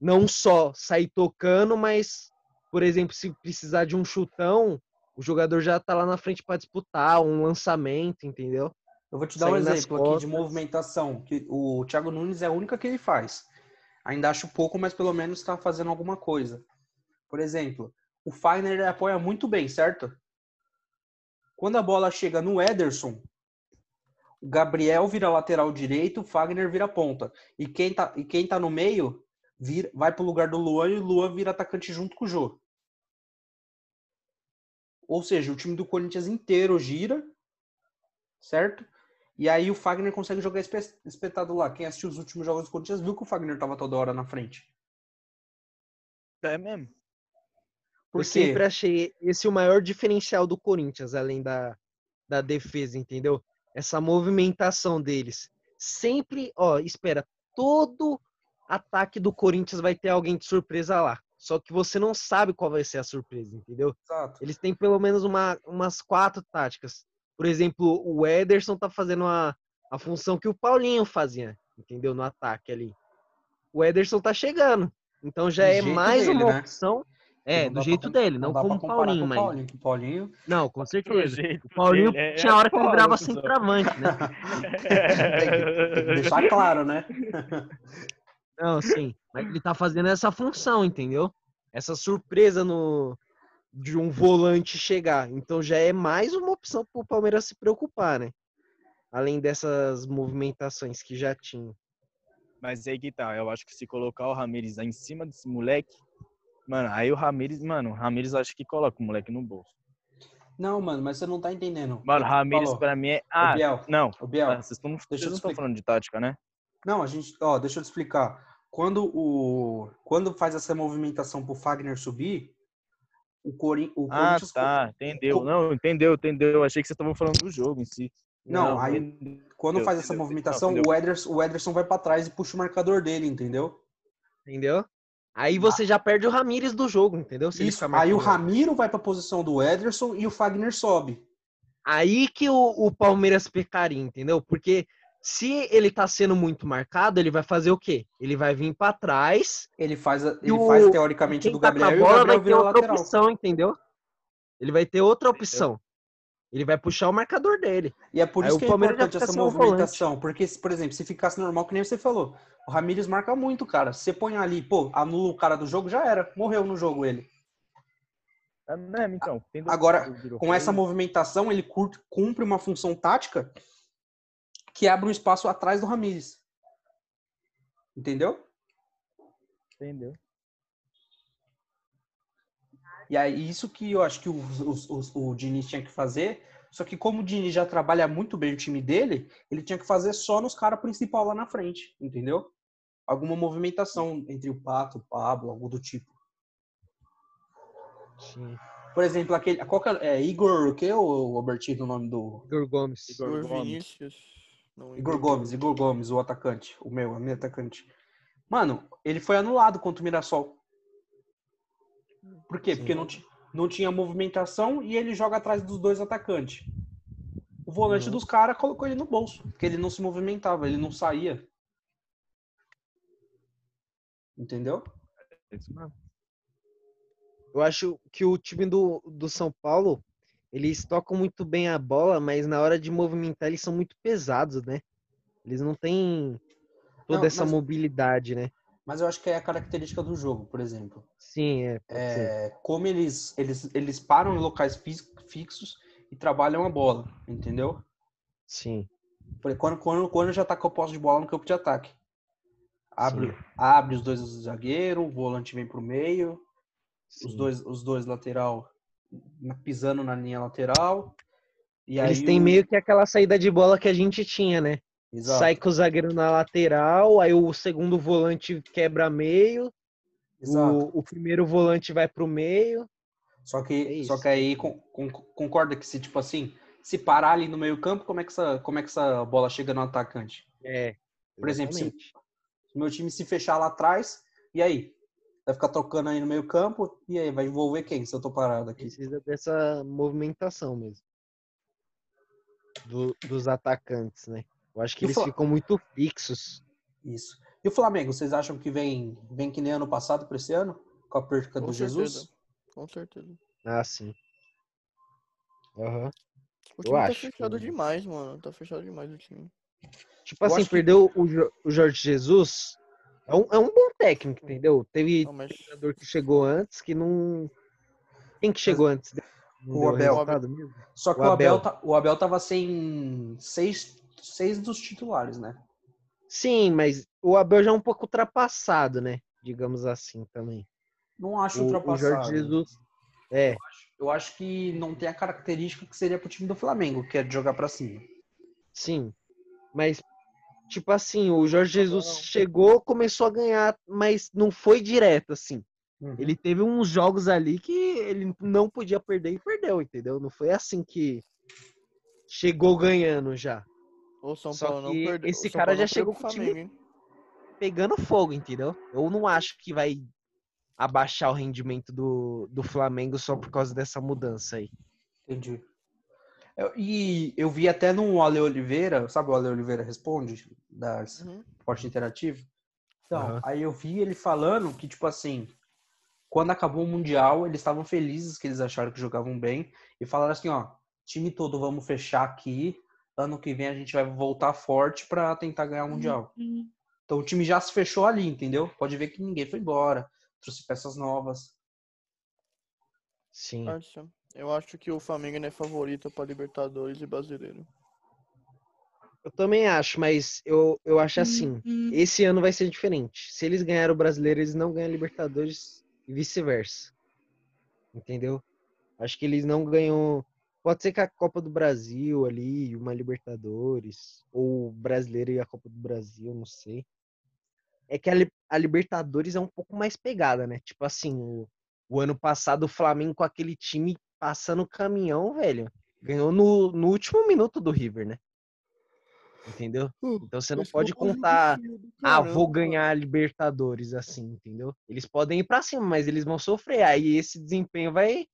não só sair tocando, mas, por exemplo, se precisar de um chutão, o jogador já tá lá na frente para disputar, um lançamento, entendeu?
Eu vou te dar um
Sair nas
exemplo aqui de movimentação, que o Thiago Nunes é a única que ele faz. Ainda acho pouco, mas pelo menos está fazendo alguma coisa. Por exemplo, o Fagner ele apoia muito bem, certo? Quando a bola chega no Ederson, Gabriel vira lateral direito, o Fagner vira ponta. E quem tá, e quem tá no meio vira, vai pro lugar do Luan e o Luan vira atacante junto com o Jô. Ou seja, o time do Corinthians inteiro gira, certo? E aí o Fagner consegue jogar espe- espetado lá. Quem assistiu os últimos jogos do Corinthians viu que o Fagner tava toda hora na frente.
É mesmo.
Por
eu sempre achei esse o maior diferencial do Corinthians, além da, da defesa, entendeu? Essa movimentação deles. Sempre, ó, espera, todo ataque do Corinthians vai ter alguém de surpresa lá. Só que você não sabe qual vai ser a surpresa, entendeu?
Exato.
Eles têm pelo menos uma, umas quatro táticas. Por exemplo, o Ederson tá fazendo a, a função que o Paulinho fazia, entendeu? No ataque ali. O Ederson tá chegando. Então já
Do
é mais
dele,
uma
né?
É,
Não
do jeito
pra-
dele, não,
pra
como o Paulinho,
com
mas.
Paulinho. Paulinho
Não, com certeza. O Paulinho
dele, é-
tinha hora que
é
ele
foda, cuzão.
centroavante, né?
tem que deixar claro, né?
Não, sim. Mas ele tá fazendo essa função, entendeu? Essa surpresa no de um volante chegar. Então já é mais uma opção pro Palmeiras se preocupar, né? Além dessas movimentações que já tinha.
Mas aí que tá, eu acho que se colocar o Ramires em cima desse moleque, mano, aí o Ramires, mano, o Ramires acho que coloca o moleque no bolso.
Não, mano, mas você não tá entendendo.
Mano, o Ramires
falou.
pra mim é. Ah,
Biel,
não.
ô, Biel,
Ah, Vocês, estão, vocês não estão falando de tática, né?
Não, a gente, ó, deixa eu te explicar. Quando o quando faz essa movimentação pro Fagner subir, o, Corin, o
Ah,
Corinthians
tá. Entendeu.
co-
Não, entendeu, entendeu. Achei que vocês estavam falando do jogo em si.
Não, aí
entendeu,
quando faz essa
entendeu.
movimentação,
Não, entendeu.
o Ederson, o Ederson vai pra trás e puxa o marcador dele, entendeu?
Entendeu? Aí você já perde o Ramires do jogo, entendeu? Se
Isso. Aí o. Ramiro vai pra posição do Ederson e o Fagner sobe.
Aí que o, o Palmeiras pecaria, entendeu? Porque se ele tá sendo muito marcado, ele vai fazer o quê? Ele vai vir pra trás,
Ele faz, a- ele
o-
faz teoricamente
quem
do
tá com a
Gabriel e o
bola
Gabriel
vai ter outra
lateral.
opção, entendeu? Ele vai ter outra opção. Ele vai puxar o marcador dele.
E é por
Aí
isso
o
que é importante essa movimentação. Porque, se, por exemplo, se ficasse normal, que nem você falou, o Ramires marca muito, cara. Você põe ali, pô, anula o cara do jogo, já era. Morreu no jogo ele.
É mesmo, então.
Agora, Com essa movimentação, ele curte- cumpre uma função tática que abre um espaço atrás do Ramires. Entendeu?
Entendeu?
E aí, isso que eu acho que o, o, o, o Diniz tinha que fazer. Só que como o Diniz já trabalha muito bem o time dele, ele tinha que fazer só nos caras principal lá na frente, entendeu? Alguma movimentação entre o Pato, o Pablo, algo do tipo.
Sim.
Por exemplo, aquele. Qual que é, é Igor, o que é o Albertino, o nome do.
Igor Gomes.
Igor
Igor
Gomes.
Vinícius. Não,
Igor Gomes, Igor Gomes, o atacante. O meu, a minha atacante. Mano, ele foi anulado contra o Mirassol. Por quê? Porque não, não tinha movimentação e ele joga atrás dos dois atacantes. O volante
Uhum.
dos caras colocou ele no bolso, porque ele não se movimentava, ele não saía. Entendeu?
É isso mesmo.
Eu acho que o time do, do São Paulo, eles tocam muito bem a bola, mas na hora de movimentar eles são muito pesados, né? Eles não têm toda
Não,
essa
mas-
mobilidade, né?
Mas eu acho que é a característica do jogo, por exemplo.
Sim, é.
É, como eles, eles, eles param em locais fixos e trabalham a bola, entendeu?
Sim.
Quando, quando, quando já tá com a posse de bola no campo de ataque. Abre,
Sim.
abre os dois zagueiros, o volante vem pro meio, os dois, os dois lateral pisando na linha lateral. E
Eles têm
o-
meio que aquela saída de bola que a gente tinha, né?
Exato,
Sai com o zagueiro na lateral, aí o segundo volante quebra meio, o, o primeiro volante vai pro meio.
Só
É
que,
isso.
só que aí con- con- concorda que se, tipo assim, se parar ali no meio campo, como é que essa, como é que essa bola chega no atacante?
É.
Por exemplo, se-
exatamente.
Se o meu time se fechar lá atrás, e aí? Vai ficar tocando aí no meio campo, e aí? Vai envolver quem se eu tô parado aqui?
Precisa dessa movimentação mesmo. Do- dos atacantes, né? Eu acho que
E o
eles
Fla-
ficam muito fixos.
Isso. E o Flamengo, vocês acham que vem, vem que nem ano passado para esse ano? Com a perca
Com
do
certeza.
Jesus?
Com certeza.
Ah, sim. Aham.
O
Eu
time tá
acho
fechado
que-
demais, mano. Tá fechado demais o time.
Tipo
Eu
assim,
acho que-
perdeu o, Jo- o Jorge Jesus. É um, é um bom técnico, entendeu? Teve
Não, mas
treinador que chegou antes que não. Quem que chegou antes? dele? Não
O Abel. Só que
O
o Abel,
Abel.
tá- o Abel tava sem seis, seis dos titulares, né?
Sim, mas o Abel já é um pouco ultrapassado, né? Digamos assim também.
Não acho
O, o
ultrapassado.
Jorge Jesus. É,
Eu acho que não tem a característica que seria pro time do Flamengo, que é de jogar pra cima.
sim. Mas, tipo assim, o Jorge Jesus chegou, começou a ganhar, mas não foi direto, assim.
Uhum.
Ele teve uns jogos ali que ele não podia perder e perdeu, entendeu? Não foi assim que chegou ganhando já.
O São
Só
Paulo não
que
perdeu.
esse cara
Paulo
já
não
chegou com o time-
hein?
Pegando fogo, entendeu? Eu não acho que vai abaixar o rendimento do, do Flamengo só por causa dessa mudança aí.
Entendi. Eu- e eu vi até no Ale Oliveira, sabe o Ale Oliveira Responde, da
Uhum.
Esporte Interativo? Então,
Aham.
aí eu vi ele falando que, tipo assim, quando acabou o Mundial, eles estavam felizes que eles acharam que jogavam bem e falaram assim, ó, time todo, vamos fechar aqui, ano que vem a gente vai voltar forte pra tentar ganhar o Mundial. Então o time já se fechou ali, entendeu? Pode ver que ninguém foi embora, trouxe peças novas.
Sim.
Acho. Eu acho que o Flamengo é favorito pra Libertadores e Brasileiro.
Eu também acho, mas eu, eu acho assim. Esse ano vai ser diferente. Se eles ganharem o brasileiro, eles não ganham a Libertadores e vice-versa. Entendeu? Acho que eles não ganham. Pode ser que a Copa do Brasil ali, uma Libertadores, ou o brasileiro e a Copa do Brasil, não sei. É que a, a Libertadores é um pouco mais pegada, né? Tipo assim, o, o ano passado o Flamengo com aquele time passando o caminhão, velho. Ganhou no, no último minuto do River, né? Entendeu? Então você não pode
jogo
contar, ah, vou ganhar a Libertadores assim, entendeu? Eles podem ir pra cima, mas eles vão sofrer. Aí esse desempenho vai,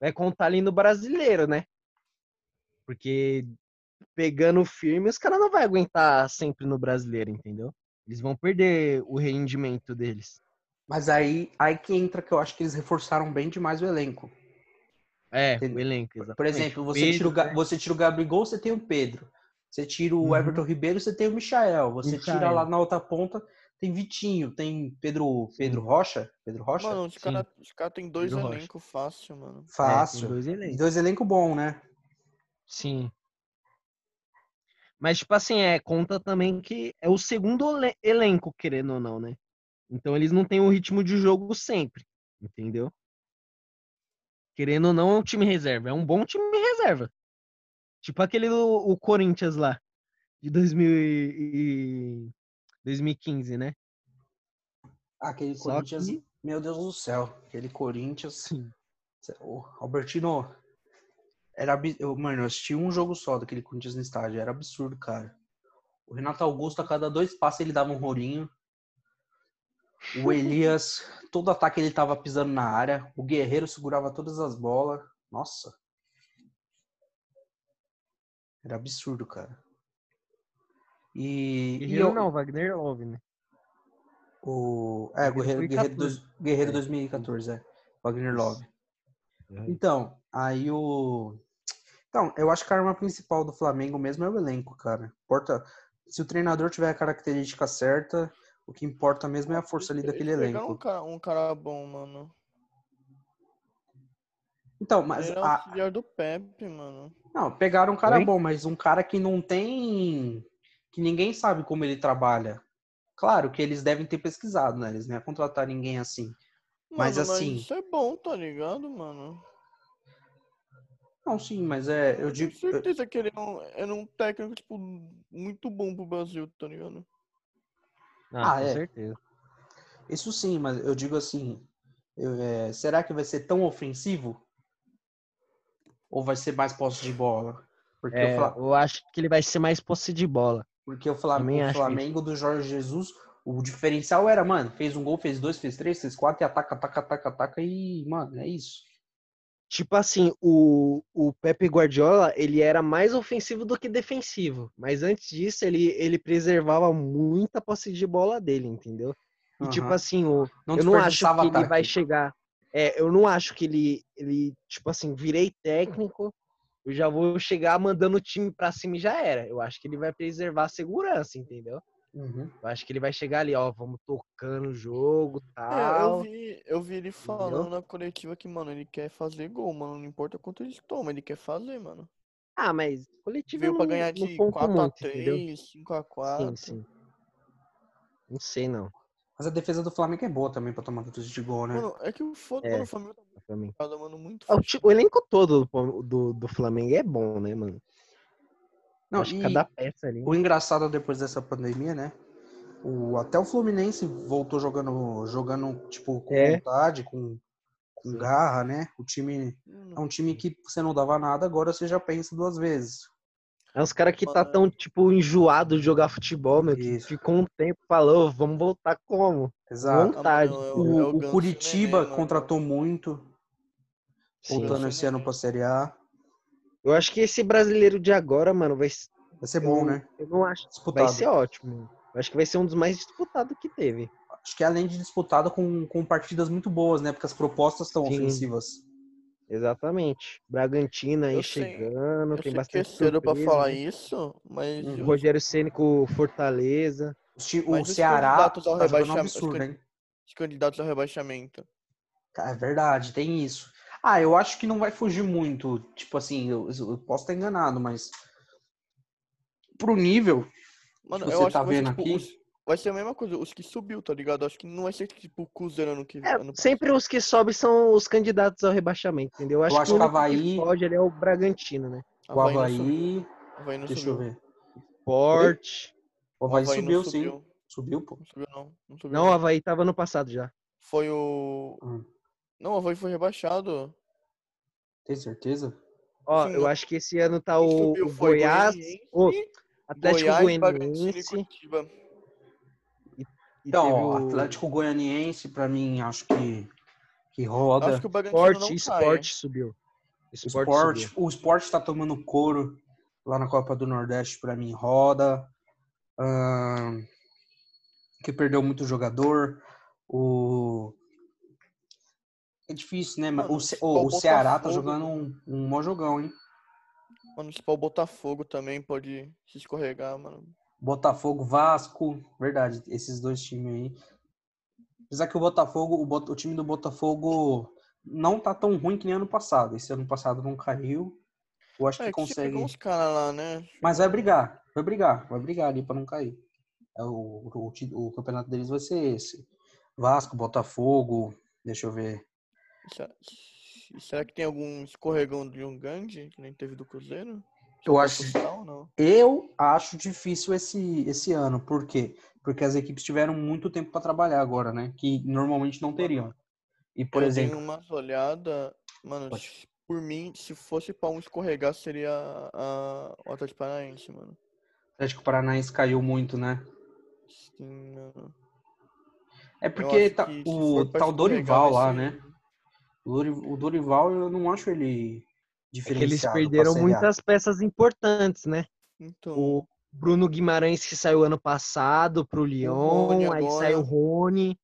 vai contar ali no brasileiro, né? Porque pegando firme, os caras não vão aguentar sempre no brasileiro, entendeu? Eles vão perder o rendimento deles.
Mas aí, aí que entra que eu acho que eles reforçaram bem demais o elenco.
É,
Entendeu?
o elenco, exatamente.
Por exemplo, você,
Pedro,
tira o,
né?
você tira o Gabigol, você tem o Pedro. Você tira o
Uhum.
Everton Ribeiro, você tem o Michael. Você tira
Michael.
lá na outra ponta, tem Vitinho, tem Pedro, Pedro
Sim.
Rocha. Pedro Rocha?
Mano, os caras cara tem dois
Pedro Rocha.
elencos fácil, mano.
É,
Fácil.
dois
E
elencos.
dois elencos bons, né?
Sim. Mas, tipo assim, é, conta também que é o segundo ele- elenco, querendo ou não, né? Então eles não têm o ritmo de jogo sempre, entendeu? Querendo ou não, é um time reserva. É um bom time reserva. Tipo aquele do o Corinthians lá, de 2000 e... 2015, né?
Aquele
Só
Corinthians,
que-
meu Deus do céu. Aquele Corinthians.
Sim.
O Albertino, era, eu, mano, eu assisti um jogo só daquele Corinthians no estádio, era absurdo, cara. O Renato Augusto, a cada dois passos, ele dava um rolinho. O Elias, todo ataque ele tava pisando na área. O Guerreiro segurava todas as bolas. Nossa. Era absurdo, cara. E, e
Guerreiro
eu-
não, Wagner Love, né?
o, é,
Guerreiro
Guerreiro, Guerreiro,
14.
dois- Guerreiro
É.
2014, é. Wagner Love.
Uhum.
Então, aí o. Então, eu acho que a arma principal do Flamengo mesmo é o elenco, cara. Importa. Se o treinador tiver a característica certa, o que importa mesmo é a força ali daquele elenco.
Um cara, um cara bom, mano.
Então, mas.
Ele é
a-
auxiliar do Pepe, mano.
Não, pegaram um cara
Oi?
bom, mas um cara que não tem. que ninguém sabe como ele trabalha. Claro que eles devem ter pesquisado, né? Eles não iam contratar ninguém assim. Mas
Mano,
assim-
isso é bom, tá ligado, mano?
Não, sim, mas é. Eu
Eu
digo.
tenho certeza que ele é um, era um técnico, tipo, muito bom pro Brasil, tá ligado?
Ah,
Ah,
com
é.
certeza.
Isso sim, mas eu digo assim. eu, é, será que vai ser tão ofensivo? Ou vai ser mais posse de bola? Porque,
É, eu acho que ele vai ser mais posse de bola.
porque o, Fla-
também
o Flamengo do Jorge Jesus, o diferencial era, mano, fez um gol, fez dois, fez três, fez quatro e ataca, ataca, ataca, ataca e, mano, é isso.
Tipo assim, o, o Pepe Guardiola, ele era mais ofensivo do que defensivo. Mas antes disso, ele, ele preservava muita posse de bola dele, entendeu? E tipo
Aham.
assim, o,
Não
eu não acho que ele vai chegar. É, eu não acho que ele, ele, tipo assim, virei técnico, eu já vou chegar mandando o time pra cima e já era. Eu acho que ele vai preservar a segurança, entendeu?
Uhum.
Eu acho que ele vai chegar ali, ó, vamos tocando o jogo,
É, eu
tal.
vi, eu vi ele falando na coletiva que, mano, ele quer fazer gol, mano. Não importa quanto ele toma, ele quer fazer, mano.
Ah, mas coletivo
Veio
eu
pra
não,
ganhar
não
de
conto
4
muito,
a
entendeu?
3 5 a 4
Sim, sim. Não sei, não.
Mas a defesa do Flamengo é boa também pra tomar tantos de gol, né?
Mano, é que o foda,
É.
mano, o Flamengo tá muito mano, muito
Ah, O, o elenco todo do, do, do Flamengo é bom, né, mano?
Não,
Acho que cada peça ali.
o engraçado depois dessa pandemia, né? O, até o Fluminense voltou jogando, jogando tipo, com
É.
vontade, com, com garra, né? O time é um time que você não dava nada, agora você já pensa duas vezes.
É uns caras que tá tão, tipo, enjoado de jogar futebol, meu, que ficou um tempo falou, vamos voltar como?
Exato.
Vontade.
Ah, mano, é
O,
é
o
Ganso
Curitiba
mano.
contratou muito, voltando esse ano pra Série A.
Eu acho que esse brasileiro de agora, mano, vai
Vai ser bom,
eu,
né?
Eu não acho. Vai
Disputado.
ser ótimo. Eu acho que vai ser um dos mais disputados que teve.
Acho que além de disputado com, com partidas muito boas, né? Porque as propostas estão ofensivas.
Exatamente. Bragantino aí
Eu sei-
chegando,
Eu
tem
sei que é
bastante
pra
surpresa,
falar
né?
isso, mas.
O
os-
Rogério Ceni com Fortaleza.
O
os
Ceará
candidatos ao
tá jogando um
rebaixamento- os
absurdo,
can-
hein?
os candidatos ao rebaixamento.
É verdade, tem isso. Ah, eu acho que não vai fugir muito. Tipo assim, eu, eu posso estar enganado, mas pro nível
Mano,
que
eu
você
acho
tá
que vai ser,
vendo
tipo,
aqui.
os- vai ser a mesma coisa, os que subiu, tá ligado? Acho que não vai ser tipo o Cruzeiro ano que
É,
ano
sempre os que sobem são os candidatos ao rebaixamento, entendeu? Eu acho,
acho
que o
que
único
Havaí-
que pode ali é o Bragantino, né?
o
Havaí
Havaí.
subiu. Havaí não
Deixa eu
subiu.
ver.
Forte.
O Havaí,
Havaí não
subiu, sim.
subiu.
Subiu, pô.
Não subiu, não. Não subiu.
Não, o Havaí tava no passado já.
Foi o.
Hum.
Não, o Havaí foi rebaixado.
Tem certeza?
Ó,
Sim,
eu
não.
acho que esse ano tá o,
subiu
o Goiás, o Atlético
Goiás, e
Goianiense e
Então,
o
Atlético Goianiense, pra mim, acho que, que
Eu
roda.
Acho que o Bragantino
Sport,
não cai.
Sport subiu. Sport, subiu.
o Sport tá tomando couro lá na Copa do Nordeste, pra mim, roda. Ahn, que perdeu muito jogador. O... É difícil, né?
Mano,
o, Ce- o- o Ceará tá jogando um, um mó jogão, hein?
Mano, se for o Botafogo também pode se escorregar, mano.
Botafogo, Vasco, verdade, esses dois times aí. Apesar que o Botafogo, o, Bot- o time do Botafogo não tá tão ruim que nem ano passado. Esse ano passado não caiu. Eu acho que
É, que sempre
consegue.
uns caras lá, né?
Mas vai brigar, vai brigar, vai brigar ali pra não cair. É o, o, o campeonato deles vai ser esse. Vasco, Botafogo, deixa eu ver.
Será, que tem algum escorregão de um grande que nem teve do Cruzeiro?
Eu acho, eu acho difícil esse, esse ano. Por quê? Porque as equipes tiveram muito tempo para trabalhar agora, né? Que normalmente não teriam. E, por
eu
exemplo,
dei umas olhadas, mano,
Pode.
por mim, se fosse pra um escorregar, seria a, o Atlético Paranaense, mano.
o Atlético Paranaense caiu muito, né?
Sim, mano.
É porque tá, o tal Dorival lá,
ser-
né? O Dori- O Dorival, eu não acho ele
É eles
diferenciado. pra
perderam
Série A.
muitas peças importantes, né?
Então,
O Bruno Guimarães que saiu ano passado pro Lyon,
Rony
aí
agora.
saiu o Rony,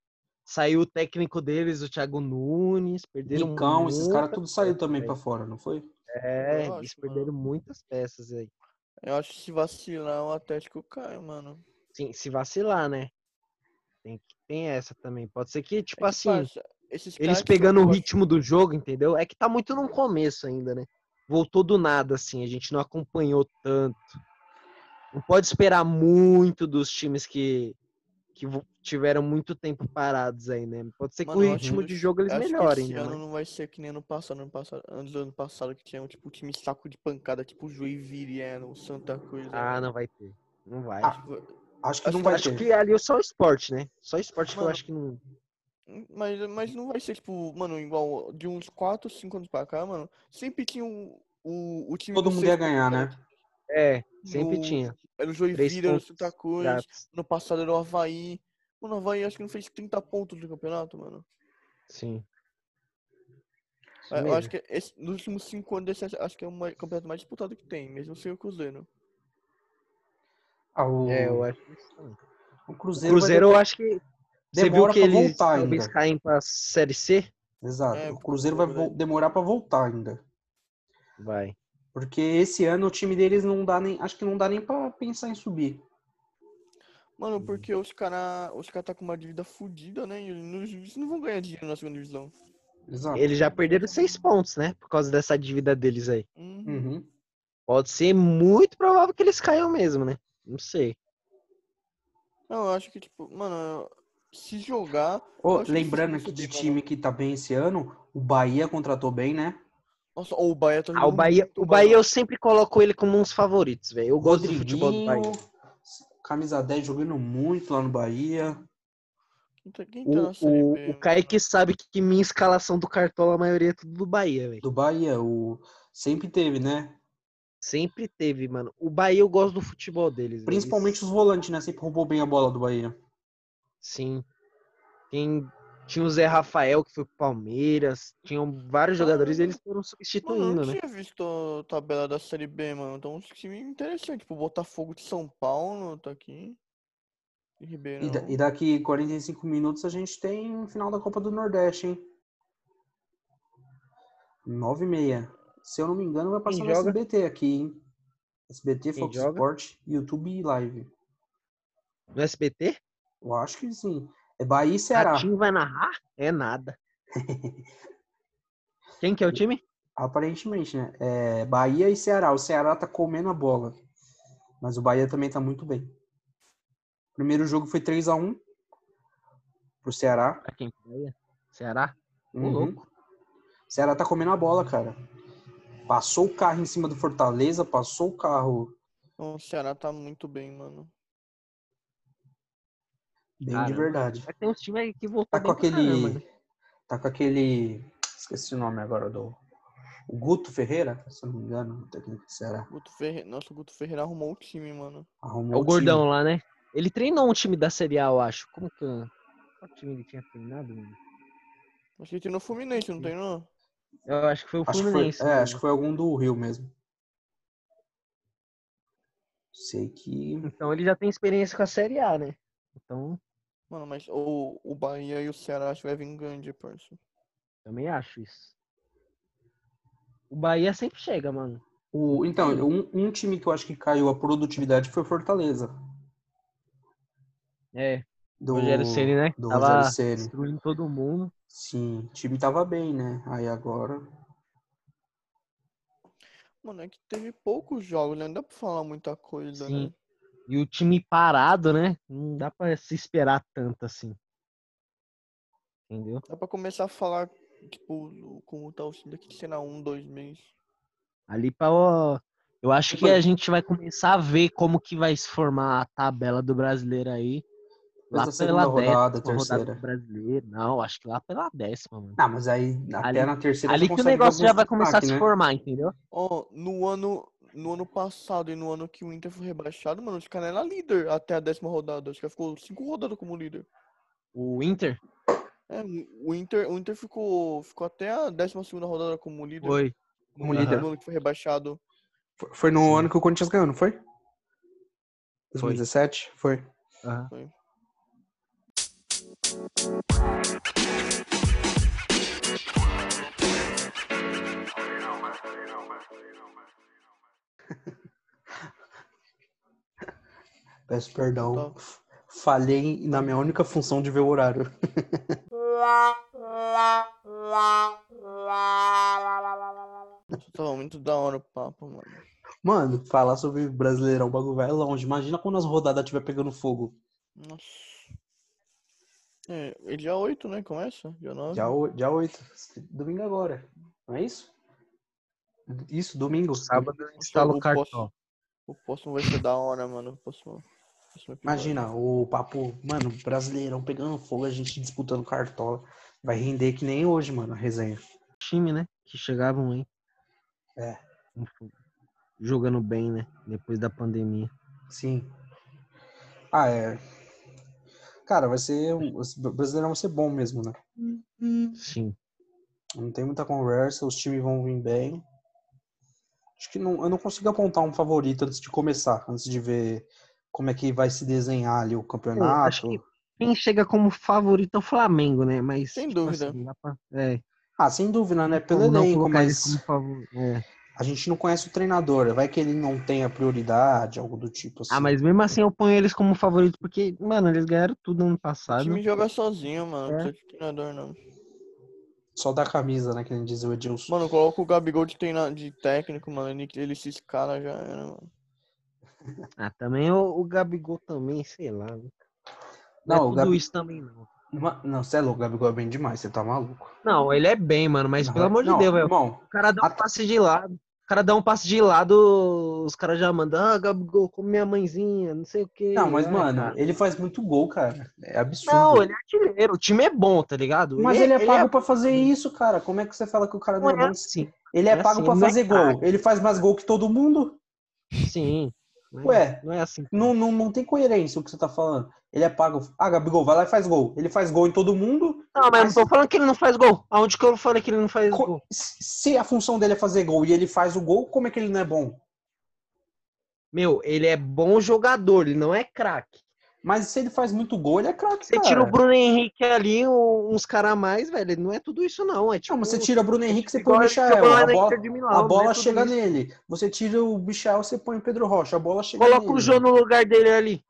saiu o técnico deles, o Thiago Nunes, perderam
Nicão, esses caras tudo saiu também pra fora, não foi?
É,
Eu
eles
acho, mano.
perderam muitas peças aí.
eu acho que se vacilar, o Atlético cai, mano.
Sim, se vacilar, né? Tem, tem essa também. Pode ser que, tipo
É que,
assim,
esses
eles pegando o ritmo do jogo, entendeu? É que tá muito no começo ainda, né? Voltou do nada, assim, a gente não acompanhou tanto. Não pode esperar muito dos times que, que tiveram muito tempo parados aí, né? Pode ser que
Mano,
o ritmo de jogo eles
acho que
melhorem,
esse
né?
ano não vai ser que nem ano passado, ano passado, antes do ano passado que tinha um tipo time saco de pancada, tipo o Joinville, é, o Santa Cruz.
Ah,
é.
não vai ter. Não vai.
Ah, Acho que
Acho
não
que-
vai
acho
ter.
que ali é só esporte, né? Só esporte que eu
Mano,
acho que não.
Mas, mas não vai ser, tipo, mano, igual de uns 4, 5 anos pra cá, mano. Sempre tinha o, o, o time
Todo
do
mundo ia ganhar,
cara,
né?
É, sempre
o-
tinha.
Era o Joinville, era o Santa Cruz. No passado era o Havaí. Mano, o Havaí acho que não fez 30 pontos no campeonato, mano.
Sim. Isso
Eu
mesmo.
acho que esse, nos últimos 5 anos, esse acho que é o mai- campeonato mais disputado que tem, mesmo sem o Cruzeiro.
Ah, o,
É, eu acho que
o
O
Cruzeiro, vai
Cruzeiro, eu acho que. Você viu
demora
que eles
voltar
talvez
ainda.
caem pra Série C?
Exato.
É,
o Cruzeiro vai
verdade.
vol- demorar pra voltar ainda.
Vai.
Porque esse ano o time deles não dá nem. Acho que não dá nem pra pensar em subir.
Mano, porque os caras os cara tá com uma dívida fodida, né? E eles eles não vão ganhar dinheiro na segunda divisão.
Exato.
Eles já perderam seis pontos, né? Por causa dessa dívida deles aí.
Uhum.
Uhum.
Pode ser muito provável que eles caiam mesmo, né? Não sei.
Não, eu acho que, tipo, mano, se jogar. Acho
lembrando aqui de time
mano.
que tá bem esse ano, o Bahia contratou bem, né?
Nossa, o Bahia tá
Ah, o
jogando
Bahia, o. Bahia eu sempre coloco ele como uns favoritos, velho. Eu gosto do futebol do Bahia.
camisa 10 jogando muito lá no Bahia.
Quem tá,
O, o,
B,
o
mano?
Kaique sabe que minha escalação do Cartola, a maioria é tudo do Bahia, velho.
Do Bahia, o sempre teve, né?
Sempre teve, mano. O Bahia eu gosto do futebol deles.
Principalmente os volantes, né? Sempre roubou bem a bola do Bahia.
Sim. Tem, tinha o Zé Rafael, que foi pro Palmeiras. Tinham vários jogadores e eles foram
Mano, eu
substituindo,
não
né?
tinha visto a tabela da Série B, mano. Então, um time interessante. Tipo, Botafogo de São Paulo tá aqui. E
E, da- e daqui 45 minutos a gente tem final da Copa do Nordeste, hein? 9 e meia. Se eu não me engano, vai passar no
joga?
SBT aqui, hein? SBT,
Quem
Fox
joga?
Sport, YouTube e Live.
No SBT?
Eu acho que sim. É Bahia e Ceará.
Ratinho vai narrar? É nada. Quem que é o time?
Aparentemente, né? É Bahia e Ceará. O Ceará tá comendo a bola. Mas o Bahia também tá muito bem. O primeiro jogo foi 3 a 1 pro Ceará.
Pra quem Bahia? Ceará?
Uhum.
louco.
O Ceará tá comendo a bola, cara. Passou o carro em cima do Fortaleza, passou o carro
O Ceará tá muito bem, mano.
Bem de verdade.
Mas tem uns times aí que voltou
Tá com
pra caramba,
aquele.
né?
Tá com aquele. Esqueci o nome agora do. O Guto Ferreira, se eu não me engano, o técnico do Ceará.
Guto Ferreira... Nossa, o Guto Ferreira arrumou o time, mano.
Arrumou
É o
time.
gordão lá, né? Ele treinou um time da Série A, eu acho. Como que. Qual time ele tinha treinado, mano?
Acho que tem no Fluminense, não tem não?
Eu acho que foi o
Acho que foi,
Fluminense.
é, acho que foi algum do Rio mesmo. Sei que.
Então ele já tem experiência com a Série A, né? Então,
Mano, mas o, o Bahia e o Ceará acho que vai vir grande, parça.
também acho isso. O Bahia sempre chega, mano.
O, então, um, um time que eu acho que caiu a produtividade foi o Fortaleza.
É,
Do
Rogério Ceni, né?
Do
Tava
Rogério Ceni.
destruindo todo mundo.
Sim, o time tava bem, né? Aí agora.
Mano, é que teve poucos jogos, né? Não dá pra falar muita coisa,
Sim.
né?
E o time parado, né? Não dá pra se esperar tanto assim. Entendeu?
Dá pra começar a falar, tipo, como tá o time daqui, sei lá, um, dois meses.
Ali pra. ó, Eu acho que a gente vai começar a ver como que vai se formar a tabela do brasileiro aí. Lá
segunda
pela
rodada,
décima rodada
terceira.
do brasileiro. Não, acho que lá pela décima, mano.
Ah, mas aí até
Ali-
na terceira
Ali que o negócio já vai começar a se
né?
formar, entendeu?
Ó, no ano, no ano passado e no ano que o Inter foi rebaixado, mano, os caras eram líder até a décima rodada. Acho que ficou cinco rodadas como líder.
O Inter
É, o Inter, o Inter ficou, ficou até a décima segunda rodada como líder.
foi.
Como líder.
no ano que foi rebaixado.
Foi- Foi no
Sim.
ano que o Corinthians ganhou, não foi? 2017? Foi.
Aham.
Peço perdão.
Tá.
Falhei na minha única função de ver o horário.
Tava muito da hora o papo, mano.
Mano, falar sobre Brasileirão, o bagulho vai longe. Imagina quando as rodadas estiver pegando fogo.
Nossa. É, dia 8, né? Começa? Dia 9.
Dia, dia 8. Domingo agora. Não é isso? Isso, domingo.
Sábado eu instalo o
o
cartão.
O próximo vai ser da hora, mano. O próximo, próximo.
Imagina, o papo, mano, Brasileirão pegando fogo, a gente disputando cartola. Vai render que nem hoje, mano, a resenha.
Time, né? Que chegavam aí.
É.
Jogando bem, né? Depois da pandemia.
Sim. Ah, é. Cara, vai ser. O Brasileirão vai ser bom mesmo, né?
Sim.
Não tem muita conversa, os times vão vir bem. Acho que não, eu não consigo apontar um favorito antes de começar, antes de ver como é que vai se desenhar ali o campeonato.
acho que- Quem chega como favorito é o Flamengo, né? Mas.
Sem
tipo
dúvida.
assim, dá pra- é.
Ah, sem dúvida, né? Pelo
como não
elenco, mas.
É.
a gente não conhece o treinador. Vai que ele não tenha prioridade, algo do tipo assim.
Ah, mas mesmo assim eu ponho eles como favorito porque, mano, eles ganharam tudo ano
O
passado.
time joga sozinho, mano. Não
É.
precisa de treinador, não.
Só da camisa, né? Que nem diz o Edilson.
Mano, coloca o Gabigol de, treina... de técnico, mano. Ele, ele se escala já era, mano.
Ah, também o, o Gabigol também, sei lá. Não,
Não,
é
o
tudo
Gabi-
isso também, não.
Não, você é louco, o Gabigol é bem demais, você tá maluco.
Não, ele é bem, mano, mas
Não,
pelo amor de
não,
Deus, velho.
Irmão,
O cara dá um passe de lado. O cara dá um passe de lado, os caras já mandam, ah, Gabigol, como minha mãezinha, não sei o quê.
não, mas,
Ai,
mano,
cara.
ele faz muito gol, cara. É absurdo.
Não, ele é artilheiro, o time é bom, tá ligado?
Mas ele é pago pra fazer isso, cara. Como é que você fala que o cara não
Não
é
é
bom?
assim.
Ele é
é
pago
assim,
pra
ele é
fazer gol. Ele faz mais gol que todo mundo?
Sim. Não é-
Ué,
não é assim.
Não, não, não tem coerência o que você tá falando. Ele é pago. Ah, Gabigol, vai lá e faz gol. Ele faz gol em todo mundo.
Não, mas
mas-
não tô falando que ele não faz gol. Aonde que eu falei que ele não faz
Co-
gol?
Se a função dele é fazer gol e ele faz o gol, como é que ele não é bom?
Meu, ele é bom jogador, ele não é craque.
Mas se ele faz muito gol, ele é craque,
Você tira o Bruno Henrique ali, uns caras a mais, velho, não é tudo isso não. É tipo,
Não, mas você tira o Bruno Henrique, você põe o
lá
A bola, a
é
bola
tudo
chega
isso.
nele. Você tira o Michel, você põe o Pedro Rocha. A bola chega
Coloca
nele.
o Jô no lugar dele ali.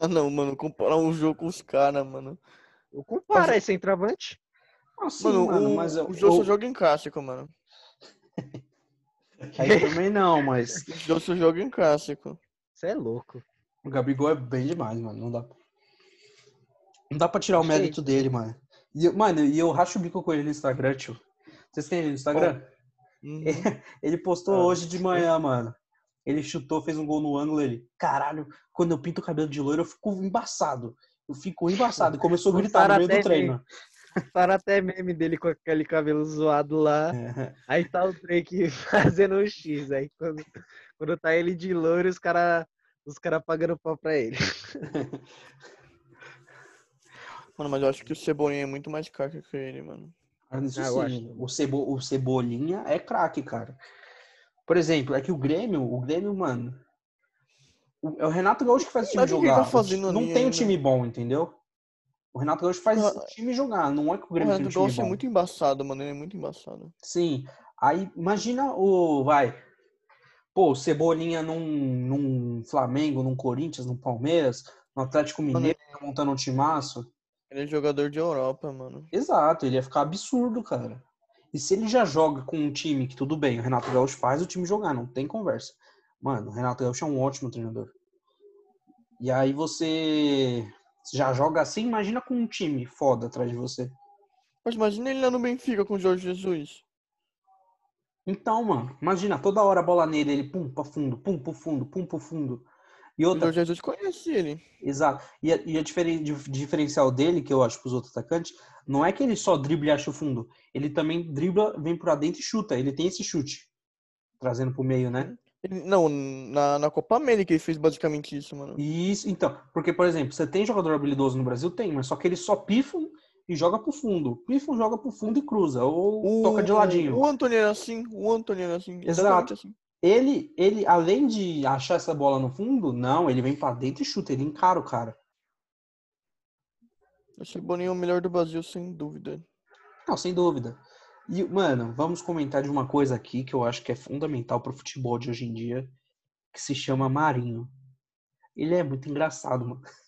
Ah, não, mano. Comparar um jogo com os caras, mano.
Eu comparo esse centroavante.
Ah, sim,
Mano,
mano,
o,
mas eu-
o Jô só
eu-
joga em clássico, mano.
Aí também não, mas
Deu seu jogo em clássico.
Você é louco.
O Gabigol é bem demais, mano. Não dá. Não dá pra tirar o mérito dele, mano. E, mano, e eu racho o bico com ele no Instagram, tio. Vocês têm ele no Instagram?
Uhum.
Ele postou
Ah,
hoje de manhã, mano. Ele chutou, fez um gol no ângulo, ele. Caralho, quando eu pinto o cabelo de loiro, eu fico embaçado. Eu fico embaçado. Começou a gritar no meio do treino.
Para até meme dele com aquele cabelo zoado lá. Aí tá o Drake fazendo um X. Aí quando, quando tá ele de loiro, os caras os cara pagando pau pra ele.
Mano, mas eu acho que o Cebolinha é muito mais caro que ele, mano.
Ah, Isso
Ah,
sim, o, Cebo, o Cebolinha é craque, cara. Por exemplo, é que o Grêmio, o Grêmio, mano. o- é o Renato Gaúcho que faz o time
Mas ele
jogar.
tá fazendo
não
ali
tem um
ainda?
time bom, entendeu? O Renato Gaúcho faz o time jogar, não é que o
O
Grêmio tem um
Renato
time
Gaúcho é
bom.
muito embaçado, mano. Ele é muito embaçado.
Sim. Aí, imagina o. Vai. Pô, Cebolinha num, num Flamengo, num Corinthians, num Palmeiras, no Atlético Mineiro, montando um timaço.
Ele é jogador de Europa, mano.
Exato, ele ia ficar absurdo, cara. E se ele já joga com um time que tudo bem, o Renato Gaúcho faz o time jogar, não tem conversa. Mano, o Renato Gaúcho é um ótimo treinador. E aí você já joga assim, imagina com um time foda atrás de você.
Mas imagina ele lá no Benfica com o Jorge Jesus.
Então, mano, imagina, toda hora a bola nele, ele pum pra fundo, pum pro fundo, pum pro fundo. E
O
outra,
Jorge Jesus conhece ele.
exato. E a, e a diferen- dif- diferencial dele, que eu acho pros outros atacantes, não é que ele só dribla e acha o fundo. Ele também dribla, vem pra dentro e chuta. Ele tem esse chute. Trazendo pro meio, né?
Não, na, na Copa América ele fez basicamente isso, mano.
Isso, então. Porque, por exemplo, você tem jogador habilidoso no Brasil? Tem, mas só que ele só pifa e joga pro fundo. Pifa, joga pro fundo e cruza. Ou toca de ladinho.
O Antônio era assim, o Antônio era assim.
Exato.
assim.
Ele, ele, além de achar essa bola no fundo, não, ele vem pra dentro e chuta, ele encara o cara.
O Cebolinha é o melhor do Brasil, sem dúvida.
Não, sem dúvida. E, mano, vamos comentar de uma coisa aqui que eu acho que é fundamental pro futebol de hoje em dia, que se chama Marinho. Ele é muito engraçado, mano.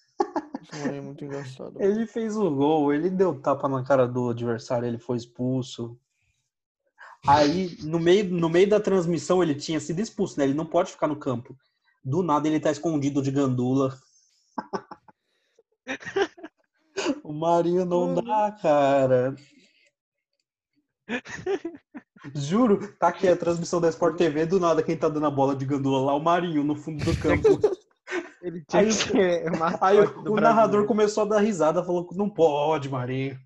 Cebolinha é muito engraçado.
Ele fez o gol, ele deu tapa na cara do adversário, ele foi expulso. Aí, no meio, no meio da transmissão, ele tinha sido expulso, né? Ele não pode ficar no campo. Do nada, ele tá escondido de gandula. o Marinho não dá, cara. Juro, tá aqui a transmissão da Sport TV, do nada, quem tá dando a bola de gandula lá, o Marinho, no fundo do campo.
Ele tinha
Aí
que
o-
ser
Aí o, narrador começou a dar risada, falou que não pode, Marinho.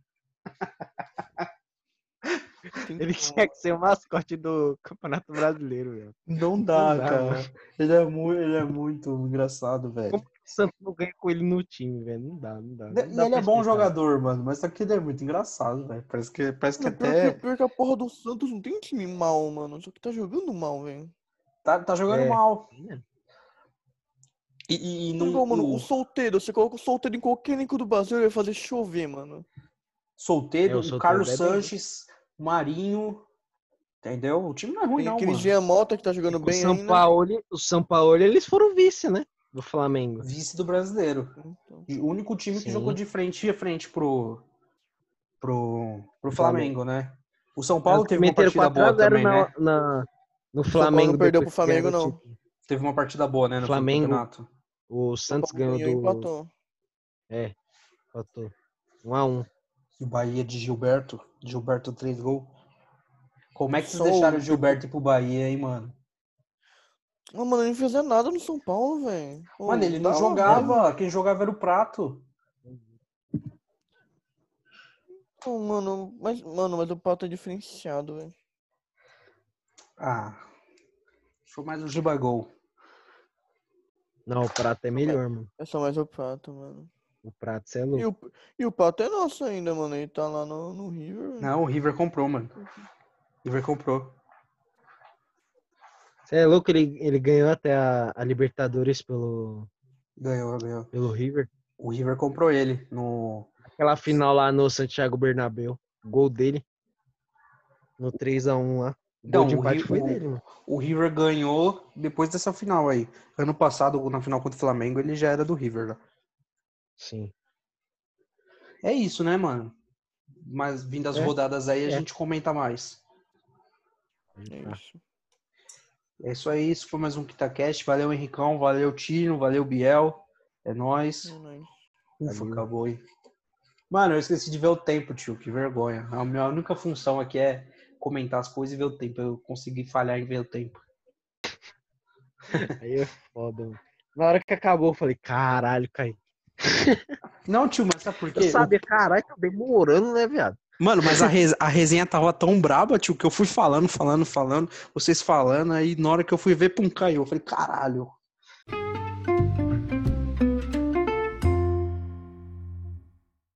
Ele tinha que ser o mascote do Campeonato Brasileiro, velho.
Não dá,
Não dá,
cara.
mano.
Ele é, muito, ele é muito engraçado, velho.
Como O Santos não ganha com ele no time, velho. Não dá, não dá. não dá
ele é bom jogador, mano, mas só que ele é muito engraçado, velho. Parece que, parece que
pior,
até
que, pior que a porra do Santos não tem um time mal, mano. Só que tá jogando mal, velho.
tá, tá jogando
É.
mal.
É.
E, e,
Não,
não,
mano,
o
o solteiro, você coloca o solteiro em qualquer elenco do Brasil, ele vai fazer chover, mano.
solteiro,
É, o
Carlos
é bem-
Sanches, o Marinho. Entendeu? O time não é ruim,
Tem
não,
aquele
mano.
Jean Mota que tá jogando
O
bem
São
ainda.
Paulo, o São Paulo, eles foram vice, né? Do Flamengo.
Vice do brasileiro.
Então,
E o único time que
Sim.
jogou de frente a frente pro, pro, pro
Flamengo.
Flamengo, né? O São Paulo
que
teve uma partida
4 a
boa
0
também,
na,
né?
na- no
Paulo não
Flamengo.
perdeu pro
que
Flamengo, não.
Teve uma partida boa, né? No
Flamengo
campeonato.
O Santos ganhou
ganhou
do.
empatou.
É, faltou. 1 a 1
E o Bahia de Gilberto. Gilberto três gols. Como é que vocês deixaram o
o-
Gilberto ir pro Bahia, hein, mano?
Ah, mano, ele não fazia nada no São Paulo, velho.
Mano, ele não jogava. Quem jogava era o Prato.
Mano, mas, mano, mas o Pato é diferenciado, velho.
Ah. Foi mais o Gibagol.
Não, o Prato é melhor, mano.
É só mais o Pato, mano.
O Prato, você é
E
louco.
o, e o Pato é nosso ainda, mano. Ele tá lá no, no River. velho.
Não, o River comprou, mano. River comprou.
Você é louco, ele, ele ganhou até a, a Libertadores pelo,
Ganhou, ganhou.
pelo River.
O River comprou ele no.
Aquela final lá no Santiago Bernabéu. Gol dele. No 3x1 lá. O
Não,
gol de
o
foi
o-
dele, mano.
O River ganhou depois dessa final aí. Ano passado, na final contra o Flamengo, ele já era do River. já.
Sim.
É isso, né, mano? Mas vindo as
É,
rodadas aí, a
é.
gente comenta mais.
É
Ah.
isso.
É isso aí, isso foi mais um KitaCast. Valeu, Henricão, valeu, Tino, valeu, Biel. É nóis.
É nóis.
Ufa, acabou aí. Mano, eu esqueci de ver o tempo, tio. Que vergonha. A minha única função aqui é comentar as coisas e ver o tempo. Eu consegui falhar em ver o tempo.
Aí é foda, mano. Na hora que acabou, eu falei, caralho, Caí.
Não, tio, mas sabe por quê?
Eu sabia, caralho, tá demorando, né, viado?
Mano, mas a, res- a resenha tava tão braba, tio, que eu fui falando, falando, falando, vocês falando, aí na hora que eu fui ver, pum, caiu. Eu falei, caralho.